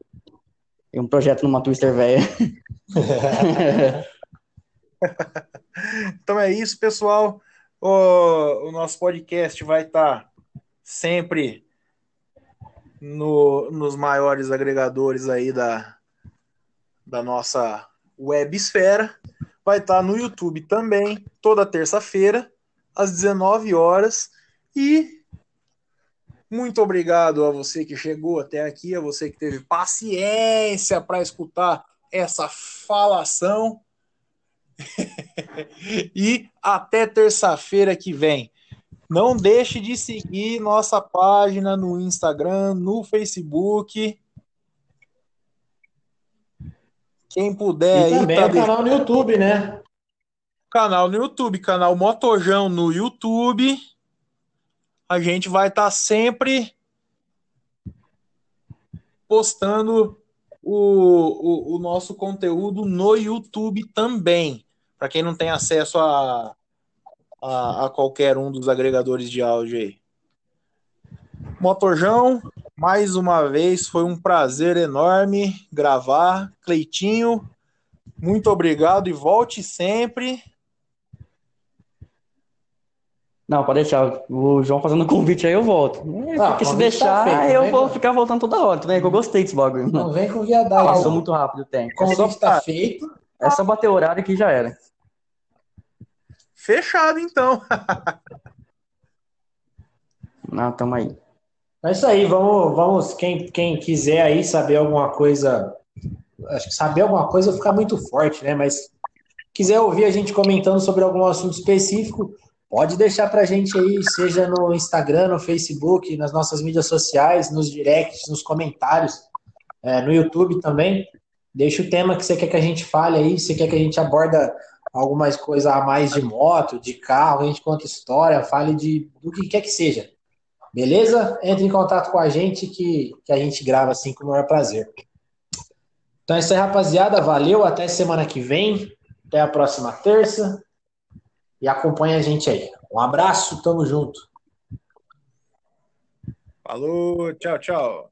Tem um projeto numa Twister velha. então é isso, pessoal. O, o nosso podcast vai estar tá sempre no, nos maiores agregadores aí da, da nossa websfera. Vai estar tá no YouTube também, toda terça-feira, às 19 horas. E muito obrigado a você que chegou até aqui, a você que teve paciência para escutar essa falação. e até terça-feira que vem. Não deixe de seguir nossa página no Instagram, no Facebook. Quem puder e também tá o canal no YouTube, né? Canal no YouTube, canal Motojão no YouTube a gente vai estar tá sempre postando o, o, o, nosso conteúdo no YouTube também. Para quem não tem acesso a, a, a, qualquer um dos agregadores de áudio aí. Motorjão, mais uma vez, foi um prazer enorme gravar. Cleitinho, muito obrigado e volte sempre. Não, pode deixar. O João fazendo convite aí eu volto. É, ah, porque se tá deixar, tá feito, eu vou ficar voltando toda hora. Também que eu gostei desse bagulho. Não vem com viadagem. Passou muito rápido o tempo. Como é só tá feito. É só bater o horário que já era. Fechado, então. Não, tamo aí. É isso aí, vamos, vamos quem, quem quiser aí saber alguma coisa, acho que saber alguma coisa ficar muito forte, né? Mas quiser ouvir a gente comentando sobre algum assunto específico, Pode deixar para a gente aí, seja no Instagram, no Facebook, nas nossas mídias sociais, nos directs, nos comentários, é, no YouTube também. Deixa o tema que você quer que a gente fale aí, se quer que a gente aborda algumas coisas a mais de moto, de carro, a gente conta história, fale de do que quer que seja. Beleza? Entre em contato com a gente que, que a gente grava assim com o maior prazer. Então é isso aí, rapaziada. Valeu, até semana que vem. Até a próxima terça e acompanha a gente aí. Um abraço, tamo junto. Falou, tchau, tchau.